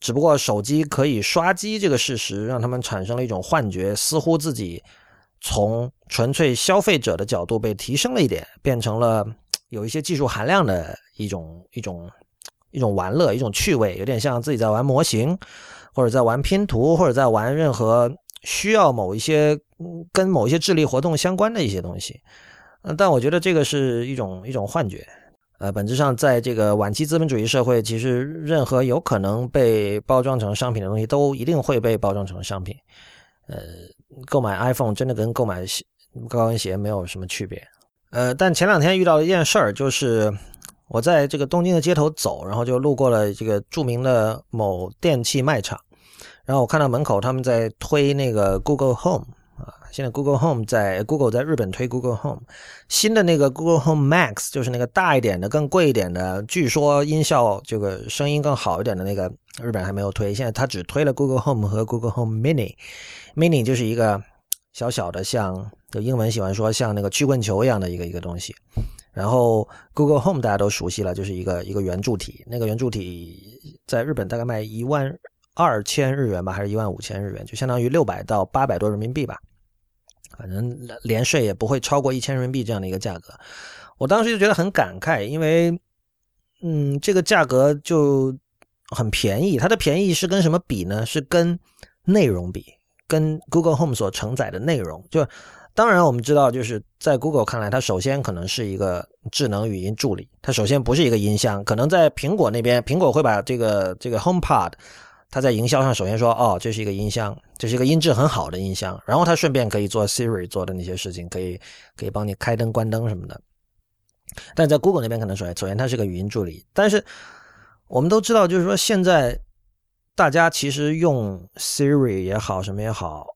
只不过手机可以刷机这个事实，让他们产生了一种幻觉，似乎自己。从纯粹消费者的角度被提升了一点，变成了 (tsk) 有一些技术含量的一种一种一种玩乐，一种趣味，有点像自己在玩模型，或者在玩拼图，或者在玩任何需要某一些跟某一些智力活动相关的一些东西。但我觉得这个是一种一种幻觉。呃，本质上，在这个晚期资本主义社会，其实任何有可能被包装成商品的东西，都一定会被包装成商品。呃，购买 iPhone 真的跟购买高跟鞋没有什么区别。呃，但前两天遇到了一件事儿，就是我在这个东京的街头走，然后就路过了这个著名的某电器卖场，然后我看到门口他们在推那个 Google Home 啊。现在 Google Home 在 Google 在日本推 Google Home，新的那个 Google Home Max 就是那个大一点的、更贵一点的，据说音效这个声音更好一点的那个，日本还没有推。现在它只推了 Google Home 和 Google Home Mini Mini 就是一个小小的，像就英文喜欢说像那个曲棍球一样的一个一个东西。然后 Google Home 大家都熟悉了，就是一个一个圆柱体，那个圆柱体在日本大概卖一万二千日元吧，还是一万五千日元，就相当于六百到八百多人民币吧。反正连税也不会超过一千人民币这样的一个价格，我当时就觉得很感慨，因为，嗯，这个价格就很便宜。它的便宜是跟什么比呢？是跟内容比，跟 Google Home 所承载的内容。就当然我们知道，就是在 Google 看来，它首先可能是一个智能语音助理，它首先不是一个音箱。可能在苹果那边，苹果会把这个这个 HomePod。它在营销上首先说：“哦，这是一个音箱，这是一个音质很好的音箱。”然后他顺便可以做 Siri 做的那些事情，可以可以帮你开灯、关灯什么的。但在 Google 那边可能首先首先它是个语音助理。但是我们都知道，就是说现在大家其实用 Siri 也好，什么也好，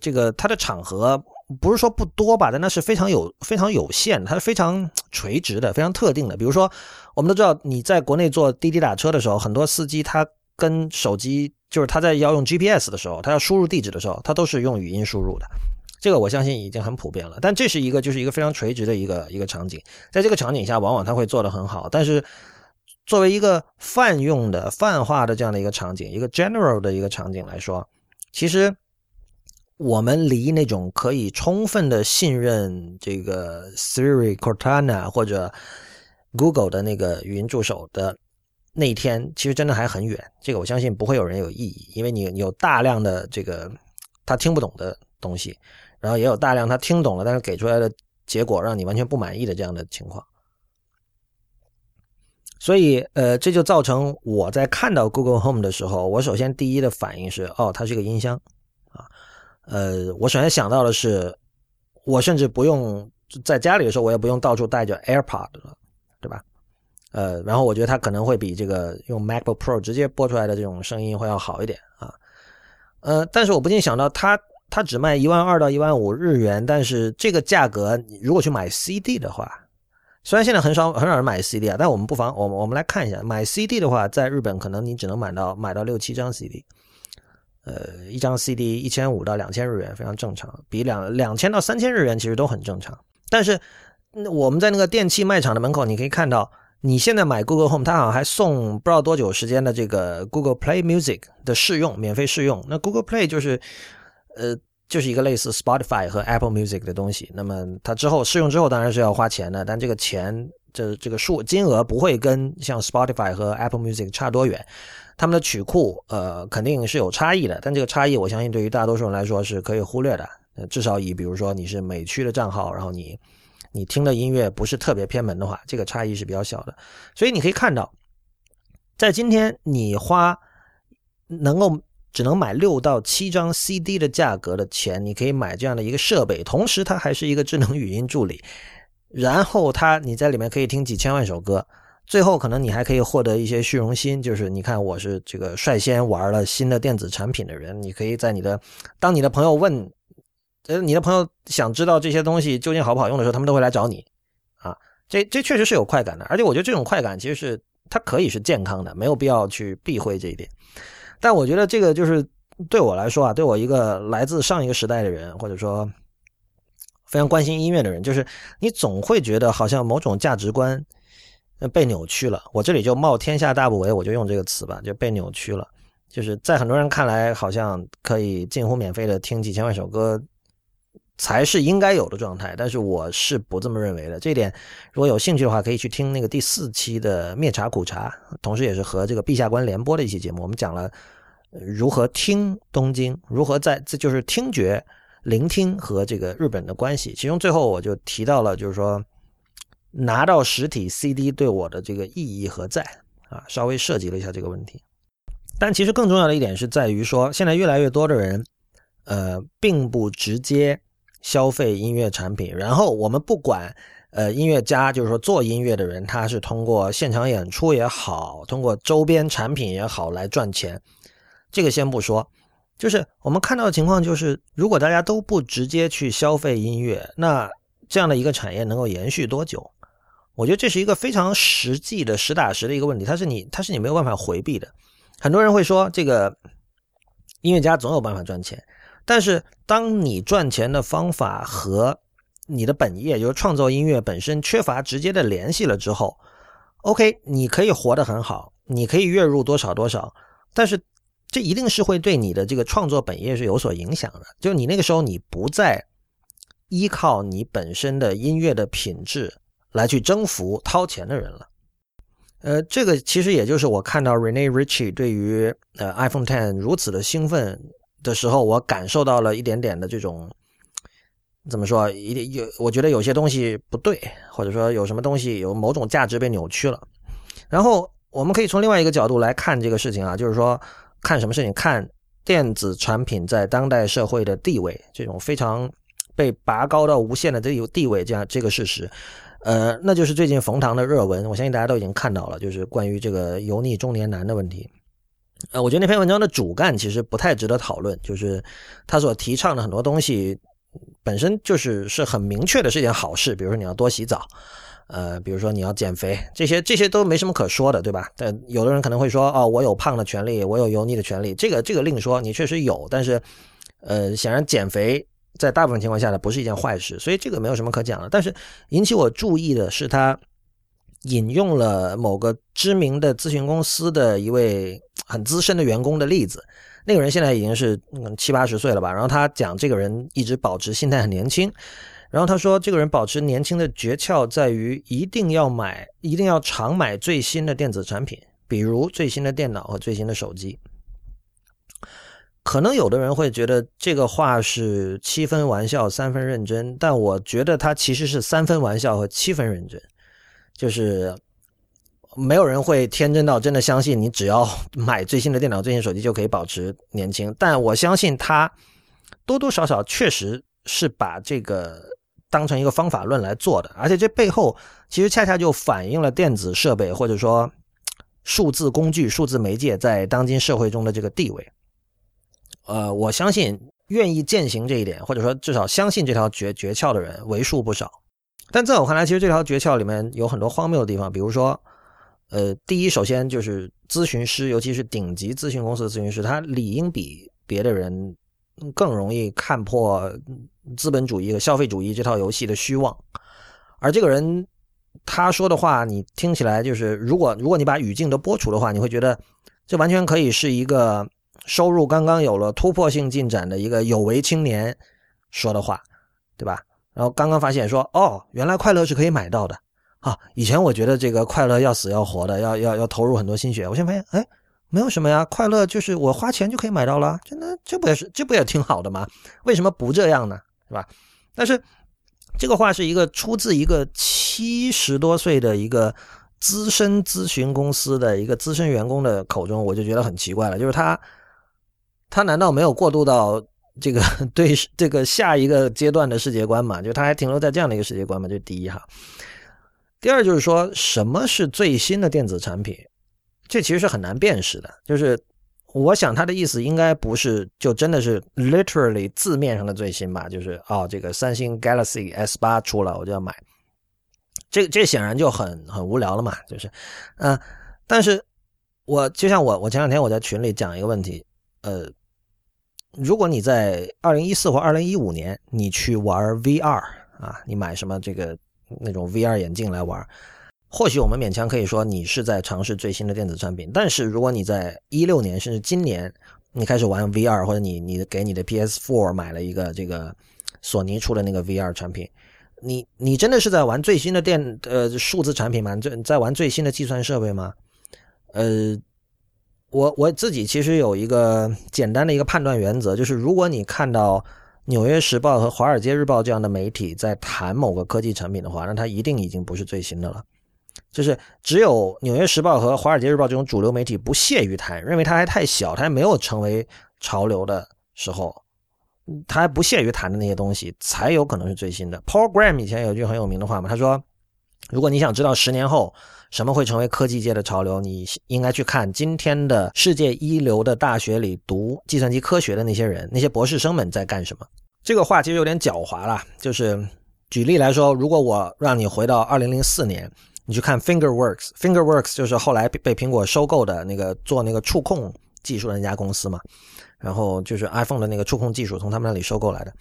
这个它的场合不是说不多吧，但那是非常有非常有限，它是非常垂直的、非常特定的。比如说，我们都知道你在国内坐滴滴打车的时候，很多司机他。跟手机就是他在要用 GPS 的时候，他要输入地址的时候，他都是用语音输入的。这个我相信已经很普遍了。但这是一个就是一个非常垂直的一个一个场景，在这个场景下，往往他会做得很好。但是作为一个泛用的泛化的这样的一个场景，一个 general 的一个场景来说，其实我们离那种可以充分的信任这个 Siri、Cortana 或者 Google 的那个语音助手的。那一天其实真的还很远，这个我相信不会有人有异议，因为你有大量的这个他听不懂的东西，然后也有大量他听懂了，但是给出来的结果让你完全不满意的这样的情况。所以，呃，这就造成我在看到 Google Home 的时候，我首先第一的反应是，哦，它是个音箱啊，呃，我首先想到的是，我甚至不用在家里的时候，我也不用到处带着 AirPod 了，对吧？呃，然后我觉得它可能会比这个用 MacBook Pro 直接播出来的这种声音会要好一点啊。呃，但是我不禁想到，它它只卖一万二到一万五日元，但是这个价格如果去买 CD 的话，虽然现在很少很少人买 CD 啊，但我们不妨我们我们来看一下，买 CD 的话，在日本可能你只能买到买到六七张 CD，呃，一张 CD 一千五到两千日元非常正常，比两两千到三千日元其实都很正常。但是我们在那个电器卖场的门口，你可以看到。你现在买 Google Home，它好像还送不知道多久时间的这个 Google Play Music 的试用，免费试用。那 Google Play 就是，呃，就是一个类似 Spotify 和 Apple Music 的东西。那么它之后试用之后当然是要花钱的，但这个钱这这个数金额不会跟像 Spotify 和 Apple Music 差多远。他们的曲库呃肯定是有差异的，但这个差异我相信对于大多数人来说是可以忽略的。至少以比如说你是美区的账号，然后你。你听的音乐不是特别偏门的话，这个差异是比较小的。所以你可以看到，在今天你花能够只能买六到七张 CD 的价格的钱，你可以买这样的一个设备，同时它还是一个智能语音助理，然后它你在里面可以听几千万首歌，最后可能你还可以获得一些虚荣心，就是你看我是这个率先玩了新的电子产品的人，你可以在你的当你的朋友问。呃，你的朋友想知道这些东西究竟好不好用的时候，他们都会来找你，啊，这这确实是有快感的，而且我觉得这种快感其实是它可以是健康的，没有必要去避讳这一点。但我觉得这个就是对我来说啊，对我一个来自上一个时代的人，或者说非常关心音乐的人，就是你总会觉得好像某种价值观被扭曲了。我这里就冒天下大不韪，我就用这个词吧，就被扭曲了。就是在很多人看来，好像可以近乎免费的听几千万首歌。才是应该有的状态，但是我是不这么认为的。这点如果有兴趣的话，可以去听那个第四期的灭茶苦茶，同时也是和这个陛下官联播的一期节目，我们讲了如何听东京，如何在这就是听觉聆听和这个日本的关系。其中最后我就提到了，就是说拿到实体 CD 对我的这个意义何在啊？稍微涉及了一下这个问题。但其实更重要的一点是在于说，现在越来越多的人，呃，并不直接。消费音乐产品，然后我们不管，呃，音乐家就是说做音乐的人，他是通过现场演出也好，通过周边产品也好来赚钱，这个先不说，就是我们看到的情况就是，如果大家都不直接去消费音乐，那这样的一个产业能够延续多久？我觉得这是一个非常实际的、实打实的一个问题，它是你，它是你没有办法回避的。很多人会说，这个音乐家总有办法赚钱。但是，当你赚钱的方法和你的本业，就是创作音乐本身缺乏直接的联系了之后，OK，你可以活得很好，你可以月入多少多少，但是这一定是会对你的这个创作本业是有所影响的。就你那个时候，你不再依靠你本身的音乐的品质来去征服掏钱的人了。呃，这个其实也就是我看到 Rene Ritchie 对于呃 iPhone Ten 如此的兴奋。的时候，我感受到了一点点的这种，怎么说？一点有，我觉得有些东西不对，或者说有什么东西有某种价值被扭曲了。然后我们可以从另外一个角度来看这个事情啊，就是说看什么事情？看电子产品在当代社会的地位，这种非常被拔高到无限的这有地位，这样这个事实。呃，那就是最近冯唐的热文，我相信大家都已经看到了，就是关于这个油腻中年男的问题。呃，我觉得那篇文章的主干其实不太值得讨论，就是他所提倡的很多东西本身就是是很明确的是一件好事，比如说你要多洗澡，呃，比如说你要减肥，这些这些都没什么可说的，对吧？但有的人可能会说，哦，我有胖的权利，我有油腻的权利，这个这个另说，你确实有，但是呃，显然减肥在大部分情况下呢不是一件坏事，所以这个没有什么可讲的。但是引起我注意的是他。引用了某个知名的咨询公司的一位很资深的员工的例子，那个人现在已经是七八十岁了吧？然后他讲这个人一直保持心态很年轻，然后他说这个人保持年轻的诀窍在于一定要买，一定要常买最新的电子产品，比如最新的电脑和最新的手机。可能有的人会觉得这个话是七分玩笑三分认真，但我觉得他其实是三分玩笑和七分认真。就是没有人会天真到真的相信你只要买最新的电脑、最新手机就可以保持年轻。但我相信他多多少少确实是把这个当成一个方法论来做的，而且这背后其实恰恰就反映了电子设备或者说数字工具、数字媒介在当今社会中的这个地位。呃，我相信愿意践行这一点，或者说至少相信这条诀诀窍的人为数不少。但在我看来，其实这条诀窍里面有很多荒谬的地方。比如说，呃，第一，首先就是咨询师，尤其是顶级咨询公司的咨询师，他理应比别的人更容易看破资本主义和消费主义这套游戏的虚妄。而这个人他说的话，你听起来就是，如果如果你把语境都播除的话，你会觉得这完全可以是一个收入刚刚有了突破性进展的一个有为青年说的话，对吧？然后刚刚发现说，哦，原来快乐是可以买到的啊！以前我觉得这个快乐要死要活的，要要要投入很多心血。我现在发现，哎，没有什么呀，快乐就是我花钱就可以买到了，真的，这不也是这不也挺好的吗？为什么不这样呢？是吧？但是这个话是一个出自一个七十多岁的一个资深咨询公司的一个资深员工的口中，我就觉得很奇怪了，就是他他难道没有过渡到？这个对这个下一个阶段的世界观嘛，就他还停留在这样的一个世界观嘛，就第一哈。第二就是说什么是最新的电子产品，这其实是很难辨识的。就是我想他的意思应该不是就真的是 literally 字面上的最新吧，就是哦，这个三星 Galaxy S 八出了我就要买，这这显然就很很无聊了嘛，就是嗯，但是我就像我我前两天我在群里讲一个问题，呃。如果你在二零一四或二零一五年，你去玩 VR 啊，你买什么这个那种 VR 眼镜来玩，或许我们勉强可以说你是在尝试最新的电子产品。但是如果你在一六年甚至今年，你开始玩 VR，或者你你给你的 PS4 买了一个这个索尼出的那个 VR 产品，你你真的是在玩最新的电呃数字产品吗？在在玩最新的计算设备吗？呃，我我自己其实有一个简单的一个判断原则，就是如果你看到《纽约时报》和《华尔街日报》这样的媒体在谈某个科技产品的话，那它一定已经不是最新的了。就是只有《纽约时报》和《华尔街日报》这种主流媒体不屑于谈，认为它还太小，它还没有成为潮流的时候，他还不屑于谈的那些东西，才有可能是最新的。Paul Graham 以前有句很有名的话嘛，他说：“如果你想知道十年后什么会成为科技界的潮流，你应该去看今天的世界一流的大学里读计算机科学的那些人，那些博士生们在干什么。”这个话其实有点狡猾了，就是举例来说，如果我让你回到二零零四年。你去看 FingerWorks，FingerWorks 就是后来被苹果收购的那个做那个触控技术的那家公司嘛，然后就是 iPhone 的那个触控技术从他们那里收购来的。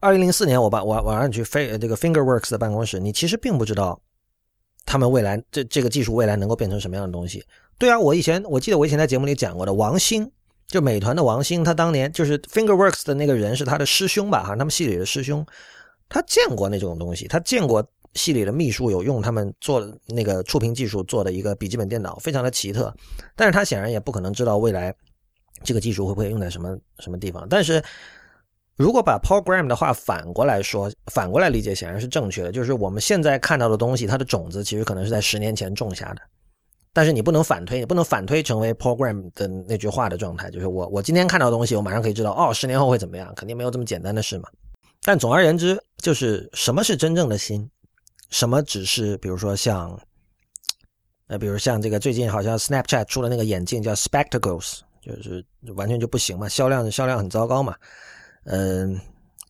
二零零四年，我把我我让你去飞这个 FingerWorks 的办公室，你其实并不知道他们未来这这个技术未来能够变成什么样的东西。对啊，我以前我记得我以前在节目里讲过的，王兴就美团的王兴，他当年就是 FingerWorks 的那个人是他的师兄吧，哈，他们系里的师兄，他见过那种东西，他见过。系里的秘书有用他们做那个触屏技术做的一个笔记本电脑，非常的奇特，但是他显然也不可能知道未来这个技术会不会用在什么什么地方。但是如果把 program 的话反过来说，反过来理解，显然是正确的。就是我们现在看到的东西，它的种子其实可能是在十年前种下的。但是你不能反推，你不能反推成为 program 的那句话的状态，就是我我今天看到的东西，我马上可以知道，哦，十年后会怎么样？肯定没有这么简单的事嘛。但总而言之，就是什么是真正的心？什么只是，比如说像，呃，比如像这个最近好像 Snapchat 出了那个眼镜叫 Spectacles，就是完全就不行嘛，销量销量很糟糕嘛。嗯，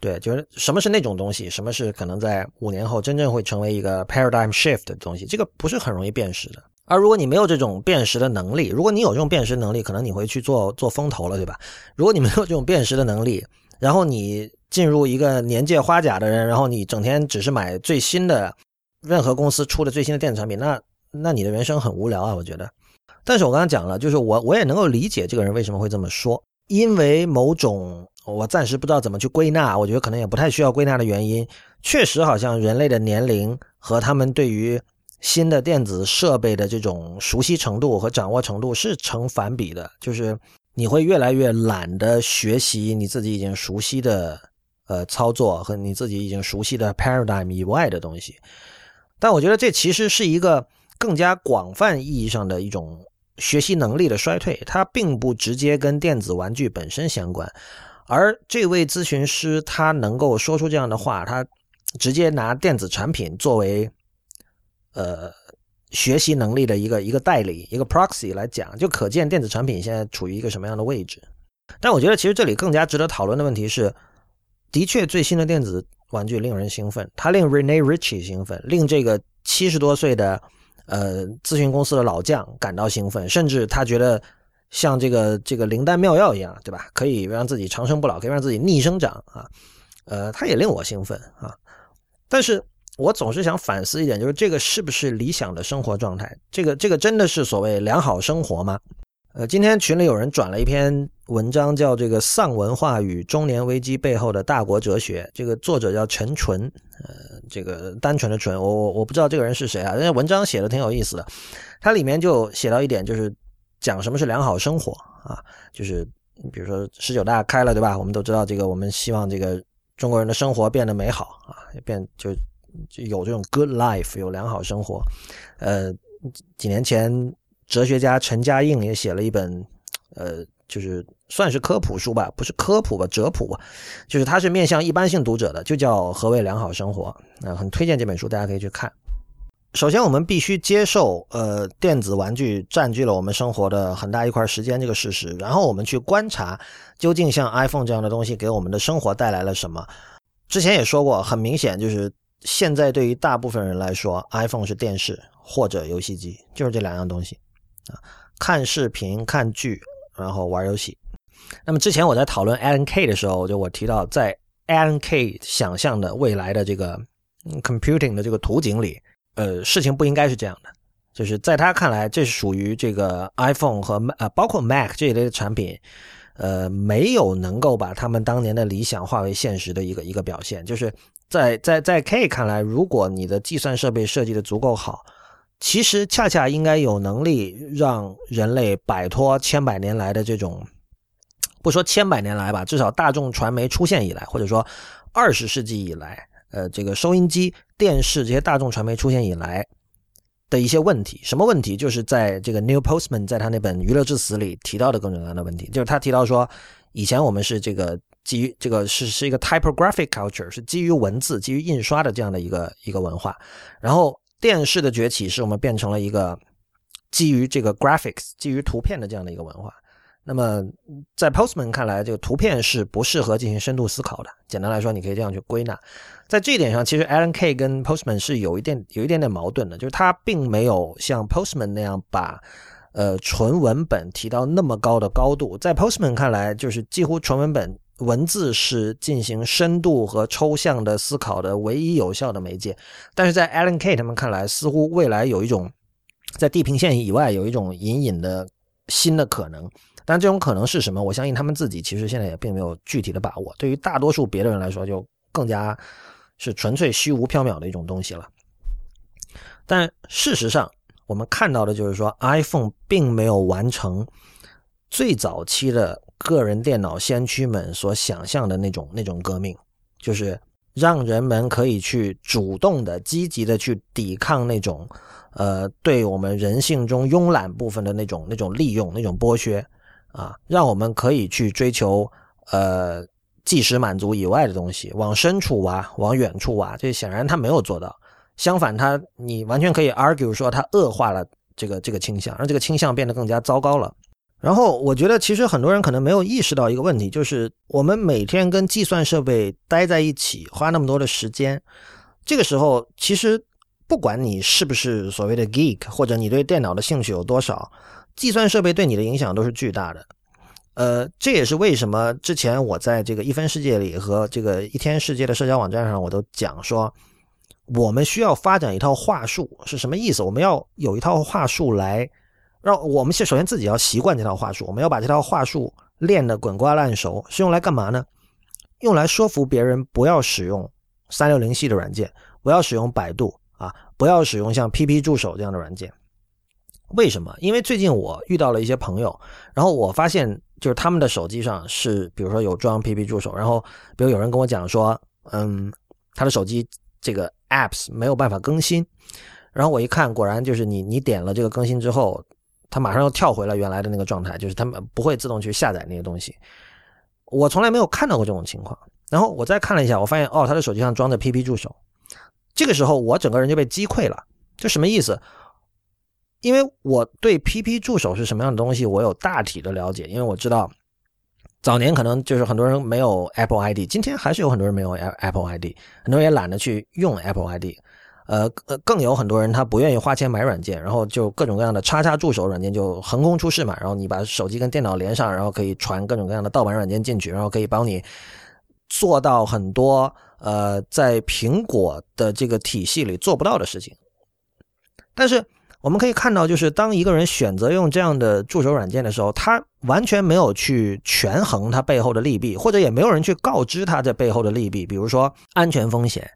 对，就是什么是那种东西，什么是可能在五年后真正会成为一个 paradigm shift 的东西，这个不是很容易辨识的。而如果你没有这种辨识的能力，如果你有这种辨识能力，可能你会去做做风投了，对吧？如果你没有这种辨识的能力，然后你进入一个年届花甲的人，然后你整天只是买最新的。任何公司出的最新的电子产品，那那你的人生很无聊啊，我觉得。但是我刚刚讲了，就是我我也能够理解这个人为什么会这么说，因为某种我暂时不知道怎么去归纳，我觉得可能也不太需要归纳的原因，确实好像人类的年龄和他们对于新的电子设备的这种熟悉程度和掌握程度是成反比的，就是你会越来越懒得学习你自己已经熟悉的呃操作和你自己已经熟悉的 paradigm 以外的东西。但我觉得这其实是一个更加广泛意义上的一种学习能力的衰退，它并不直接跟电子玩具本身相关。而这位咨询师他能够说出这样的话，他直接拿电子产品作为呃学习能力的一个一个代理、一个 proxy 来讲，就可见电子产品现在处于一个什么样的位置。但我觉得其实这里更加值得讨论的问题是，的确最新的电子。玩具令人兴奋，它令 Rene Ritchie 兴奋，令这个七十多岁的呃咨询公司的老将感到兴奋，甚至他觉得像这个这个灵丹妙药一样，对吧？可以让自己长生不老，可以让自己逆生长啊。呃，他也令我兴奋啊。但是我总是想反思一点，就是这个是不是理想的生活状态？这个这个真的是所谓良好生活吗？呃，今天群里有人转了一篇文章，叫这个丧文化与中年危机背后的大国哲学。这个作者叫陈纯，呃，这个单纯的纯，我我我不知道这个人是谁啊。人家文章写的挺有意思的，它里面就写到一点，就是讲什么是良好生活啊，就是比如说十九大开了，对吧？我们都知道这个，我们希望这个中国人的生活变得美好啊，变就就有这种 good life，有良好生活。呃，几年前。哲学家陈嘉映也写了一本，呃，就是算是科普书吧，不是科普吧，哲普，就是它是面向一般性读者的，就叫《何谓良好生活》啊，很推荐这本书，大家可以去看。首先，我们必须接受，呃，电子玩具占据了我们生活的很大一块时间这个事实，然后我们去观察，究竟像 iPhone 这样的东西给我们的生活带来了什么。之前也说过，很明显就是现在对于大部分人来说，iPhone 是电视或者游戏机，就是这两样东西。啊，看视频、看剧，然后玩游戏。那么之前我在讨论 Alan K 的时候，就我提到，在 Alan K 想象的未来的这个 computing 的这个图景里，呃，事情不应该是这样的。就是在他看来，这是属于这个 iPhone 和呃包括 Mac 这一类的产品，呃，没有能够把他们当年的理想化为现实的一个一个表现。就是在在在 K 看来，如果你的计算设备设计的足够好，其实恰恰应该有能力让人类摆脱千百年来的这种，不说千百年来吧，至少大众传媒出现以来，或者说二十世纪以来，呃，这个收音机、电视这些大众传媒出现以来。的一些问题，什么问题？就是在这个 New Postman 在他那本《娱乐至死》里提到的各种各样的问题。就是他提到说，以前我们是这个基于这个是是一个 typographic culture，是基于文字、基于印刷的这样的一个一个文化。然后电视的崛起，是我们变成了一个基于这个 graphics、基于图片的这样的一个文化。那么在 Postman 看来，这个图片是不适合进行深度思考的。简单来说，你可以这样去归纳。在这一点上，其实 Alan K 跟 Postman 是有一点有一点点矛盾的，就是他并没有像 Postman 那样把呃纯文本提到那么高的高度。在 Postman 看来，就是几乎纯文本文字是进行深度和抽象的思考的唯一有效的媒介。但是在 Alan K 他们看来，似乎未来有一种在地平线以外有一种隐隐的新的可能。但这种可能是什么？我相信他们自己其实现在也并没有具体的把握。对于大多数别的人来说，就更加。是纯粹虚无缥缈的一种东西了，但事实上，我们看到的就是说，iPhone 并没有完成最早期的个人电脑先驱们所想象的那种那种革命，就是让人们可以去主动的、积极的去抵抗那种呃，对我们人性中慵懒部分的那种那种利用、那种剥削啊，让我们可以去追求呃。即时满足以外的东西，往深处挖，往远处挖，这显然他没有做到。相反，他你完全可以 argue 说他恶化了这个这个倾向，让这个倾向变得更加糟糕了。然后，我觉得其实很多人可能没有意识到一个问题，就是我们每天跟计算设备待在一起，花那么多的时间，这个时候其实不管你是不是所谓的 geek，或者你对电脑的兴趣有多少，计算设备对你的影响都是巨大的。呃，这也是为什么之前我在这个一分世界里和这个一天世界的社交网站上，我都讲说，我们需要发展一套话术是什么意思？我们要有一套话术来让我们先首先自己要习惯这套话术，我们要把这套话术练得滚瓜烂熟，是用来干嘛呢？用来说服别人不要使用三六零系的软件，不要使用百度啊，不要使用像 PP 助手这样的软件。为什么？因为最近我遇到了一些朋友，然后我发现。就是他们的手机上是，比如说有装 PP 助手，然后比如有人跟我讲说，嗯，他的手机这个 apps 没有办法更新，然后我一看，果然就是你你点了这个更新之后，它马上又跳回了原来的那个状态，就是他们不会自动去下载那些东西。我从来没有看到过这种情况。然后我再看了一下，我发现哦，他的手机上装着 PP 助手，这个时候我整个人就被击溃了。这什么意思？因为我对 PP 助手是什么样的东西，我有大体的了解。因为我知道，早年可能就是很多人没有 Apple ID，今天还是有很多人没有 Apple ID，很多人也懒得去用 Apple ID。呃，更有很多人他不愿意花钱买软件，然后就各种各样的叉叉助手软件就横空出世嘛。然后你把手机跟电脑连上，然后可以传各种各样的盗版软件进去，然后可以帮你做到很多呃在苹果的这个体系里做不到的事情。但是。我们可以看到，就是当一个人选择用这样的助手软件的时候，他完全没有去权衡它背后的利弊，或者也没有人去告知他这背后的利弊。比如说安全风险，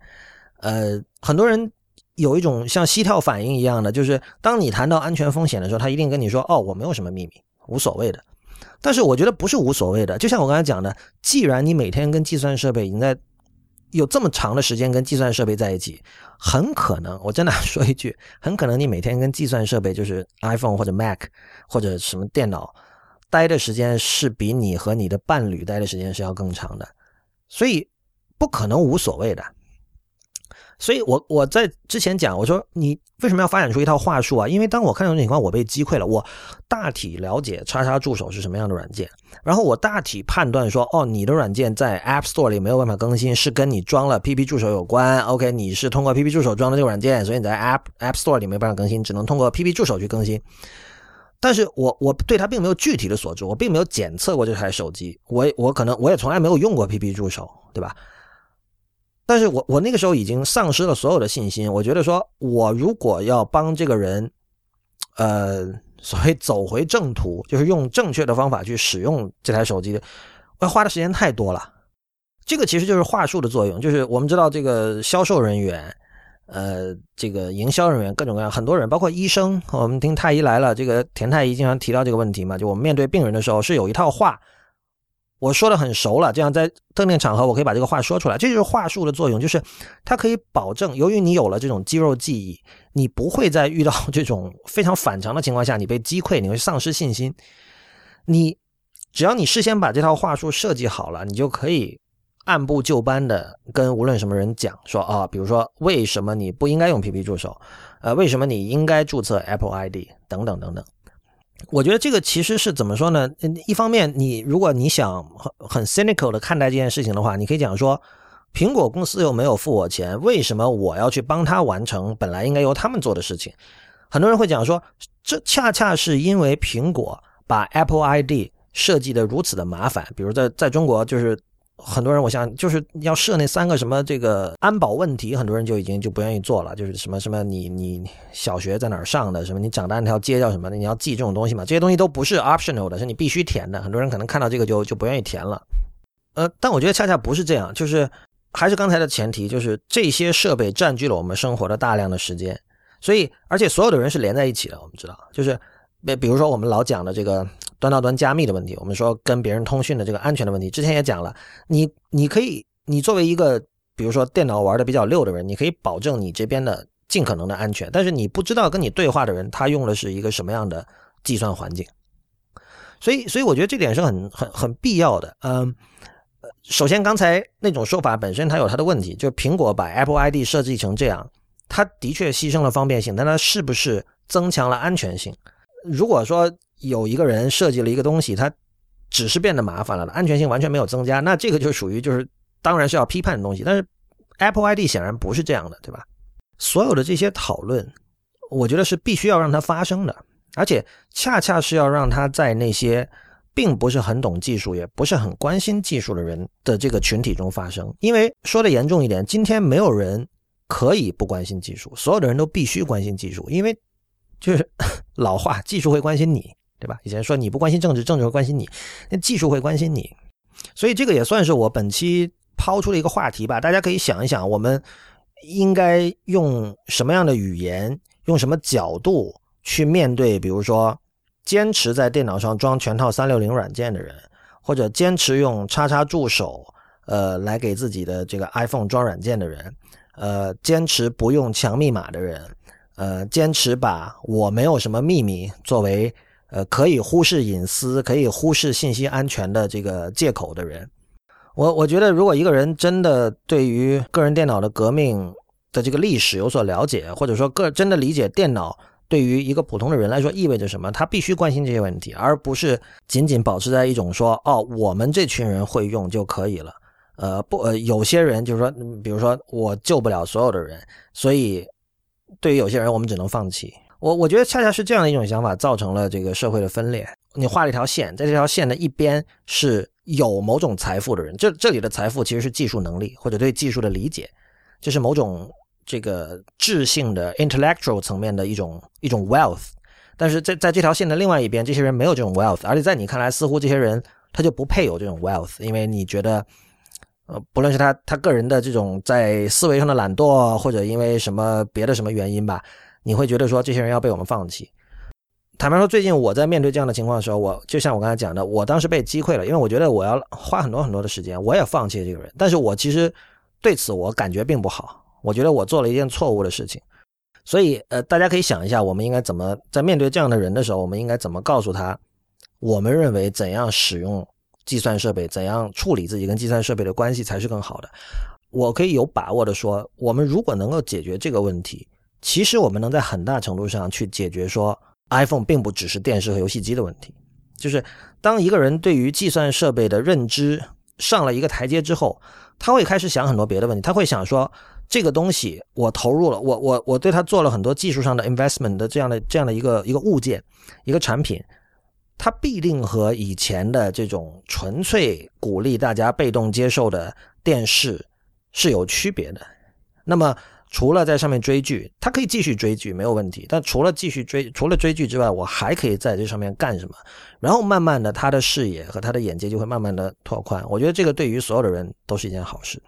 呃，很多人有一种像膝跳反应一样的，就是当你谈到安全风险的时候，他一定跟你说：“哦，我没有什么秘密，无所谓的。”但是我觉得不是无所谓的，就像我刚才讲的，既然你每天跟计算设备已经在。有这么长的时间跟计算设备在一起，很可能，我真的说一句，很可能你每天跟计算设备，就是 iPhone 或者 Mac 或者什么电脑待的时间，是比你和你的伴侣待的时间是要更长的，所以不可能无所谓的。所以，我我在之前讲，我说你为什么要发展出一套话术啊？因为当我看到这种情况，我被击溃了。我大体了解叉叉助手是什么样的软件，然后我大体判断说，哦，你的软件在 App Store 里没有办法更新，是跟你装了 PP 助手有关。OK，你是通过 PP 助手装的这个软件，所以你在 App App Store 里没办法更新，只能通过 PP 助手去更新。但是我我对它并没有具体的所知，我并没有检测过这台手机，我我可能我也从来没有用过 PP 助手，对吧？但是我我那个时候已经丧失了所有的信心。我觉得说，我如果要帮这个人，呃，(laughs) 所谓走回正途，就是用正确的方法去使用这台手机，要花的时间太多了。这个其实就是话术的作用，就是我们知道这个销售人员，呃，这个营销人员，各种各样很多人，包括医生。我们听太医来了，这个田太医经常提到这个问题嘛，就我们面对病人的时候是有一套话。我说的很熟了，这样在特定场合我可以把这个话说出来，这就是话术的作用，就是它可以保证，由于你有了这种肌肉记忆，你不会在遇到这种非常反常的情况下，你被击溃，你会丧失信心。你只要你事先把这套话术设计好了，你就可以按部就班的跟无论什么人讲说啊，比如说为什么你不应该用 PP 助手，呃，为什么你应该注册 Apple ID 等等等等。我觉得这个其实是怎么说呢？一方面，你如果你想很很 cynical 的看待这件事情的话，你可以讲说，苹果公司又没有付我钱，为什么我要去帮他完成本来应该由他们做的事情？很多人会讲说，这恰恰是因为苹果把 Apple ID 设计的如此的麻烦，比如在在中国就是。很多人，我想就是要设那三个什么这个安保问题，很多人就已经就不愿意做了。就是什么什么你你小学在哪上的，什么你长大那条街叫什么的，你要记这种东西嘛？这些东西都不是 optional 的，是你必须填的。很多人可能看到这个就就不愿意填了。呃，但我觉得恰恰不是这样，就是还是刚才的前提，就是这些设备占据了我们生活的大量的时间，所以而且所有的人是连在一起的。我们知道，就是比比如说我们老讲的这个。端到端加密的问题，我们说跟别人通讯的这个安全的问题，之前也讲了。你你可以，你作为一个比如说电脑玩的比较溜的人，你可以保证你这边的尽可能的安全，但是你不知道跟你对话的人他用的是一个什么样的计算环境。所以，所以我觉得这点是很很很必要的。嗯，首先刚才那种说法本身它有它的问题，就是苹果把 Apple ID 设计成这样，它的确牺牲了方便性，但它是不是增强了安全性？如果说。有一个人设计了一个东西，它只是变得麻烦了，安全性完全没有增加，那这个就属于就是当然是要批判的东西。但是 Apple ID 显然不是这样的，对吧？所有的这些讨论，我觉得是必须要让它发生的，而且恰恰是要让它在那些并不是很懂技术，也不是很关心技术的人的这个群体中发生。因为说的严重一点，今天没有人可以不关心技术，所有的人都必须关心技术，因为就是 (laughs) 老话，技术会关心你。对吧？以前说你不关心政治，政治会关心你；那技术会关心你，所以这个也算是我本期抛出的一个话题吧。大家可以想一想，我们应该用什么样的语言，用什么角度去面对，比如说坚持在电脑上装全套三六零软件的人，或者坚持用叉叉助手呃来给自己的这个 iPhone 装软件的人，呃，坚持不用强密码的人，呃，坚持把我没有什么秘密作为。呃，可以忽视隐私、可以忽视信息安全的这个借口的人，我我觉得，如果一个人真的对于个人电脑的革命的这个历史有所了解，或者说个真的理解电脑对于一个普通的人来说意味着什么，他必须关心这些问题，而不是仅仅保持在一种说哦，我们这群人会用就可以了。呃，不，呃，有些人就是说，比如说我救不了所有的人，所以对于有些人，我们只能放弃。我我觉得恰恰是这样的一种想法，造成了这个社会的分裂。你画了一条线，在这条线的一边是有某种财富的人，这这里的财富其实是技术能力或者对技术的理解，这是某种这个智性的 intellectual 层面的一种一种 wealth。但是在在这条线的另外一边，这些人没有这种 wealth，而且在你看来，似乎这些人他就不配有这种 wealth，因为你觉得，呃，不论是他他个人的这种在思维上的懒惰，或者因为什么别的什么原因吧。你会觉得说这些人要被我们放弃？坦白说，最近我在面对这样的情况的时候，我就像我刚才讲的，我当时被击溃了，因为我觉得我要花很多很多的时间，我也放弃这个人。但是我其实对此我感觉并不好，我觉得我做了一件错误的事情。所以，呃，大家可以想一下，我们应该怎么在面对这样的人的时候，我们应该怎么告诉他，我们认为怎样使用计算设备，怎样处理自己跟计算设备的关系才是更好的？我可以有把握的说，我们如果能够解决这个问题。其实我们能在很大程度上去解决说，iPhone 并不只是电视和游戏机的问题。就是当一个人对于计算设备的认知上了一个台阶之后，他会开始想很多别的问题。他会想说，这个东西我投入了，我我我对他做了很多技术上的 investment 的这样的这样的一个一个物件，一个产品，它必定和以前的这种纯粹鼓励大家被动接受的电视是有区别的。那么。除了在上面追剧，他可以继续追剧没有问题。但除了继续追，除了追剧之外，我还可以在这上面干什么？然后慢慢的，他的视野和他的眼界就会慢慢的拓宽。我觉得这个对于所有的人都是一件好事。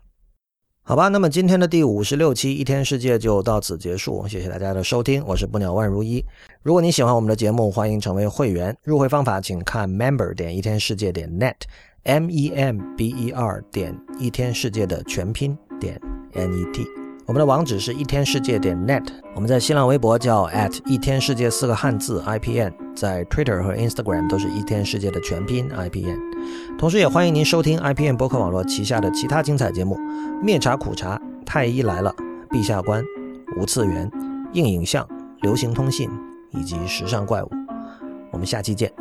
好吧，那么今天的第五十六期一天世界就到此结束，谢谢大家的收听，我是不鸟万如一。如果你喜欢我们的节目，欢迎成为会员。入会方法请看 member 点一天世界点 net，m e m b e r 点一天世界的全拼点 n e t。我们的网址是一天世界点 net，我们在新浪微博叫 at 一天世界四个汉字 i p n，在 Twitter 和 Instagram 都是一天世界的全拼 i p n，同时也欢迎您收听 i p n 博客网络旗下的其他精彩节目：灭茶苦茶、太医来了、陛下观、无次元、硬影像、流行通信以及时尚怪物。我们下期见。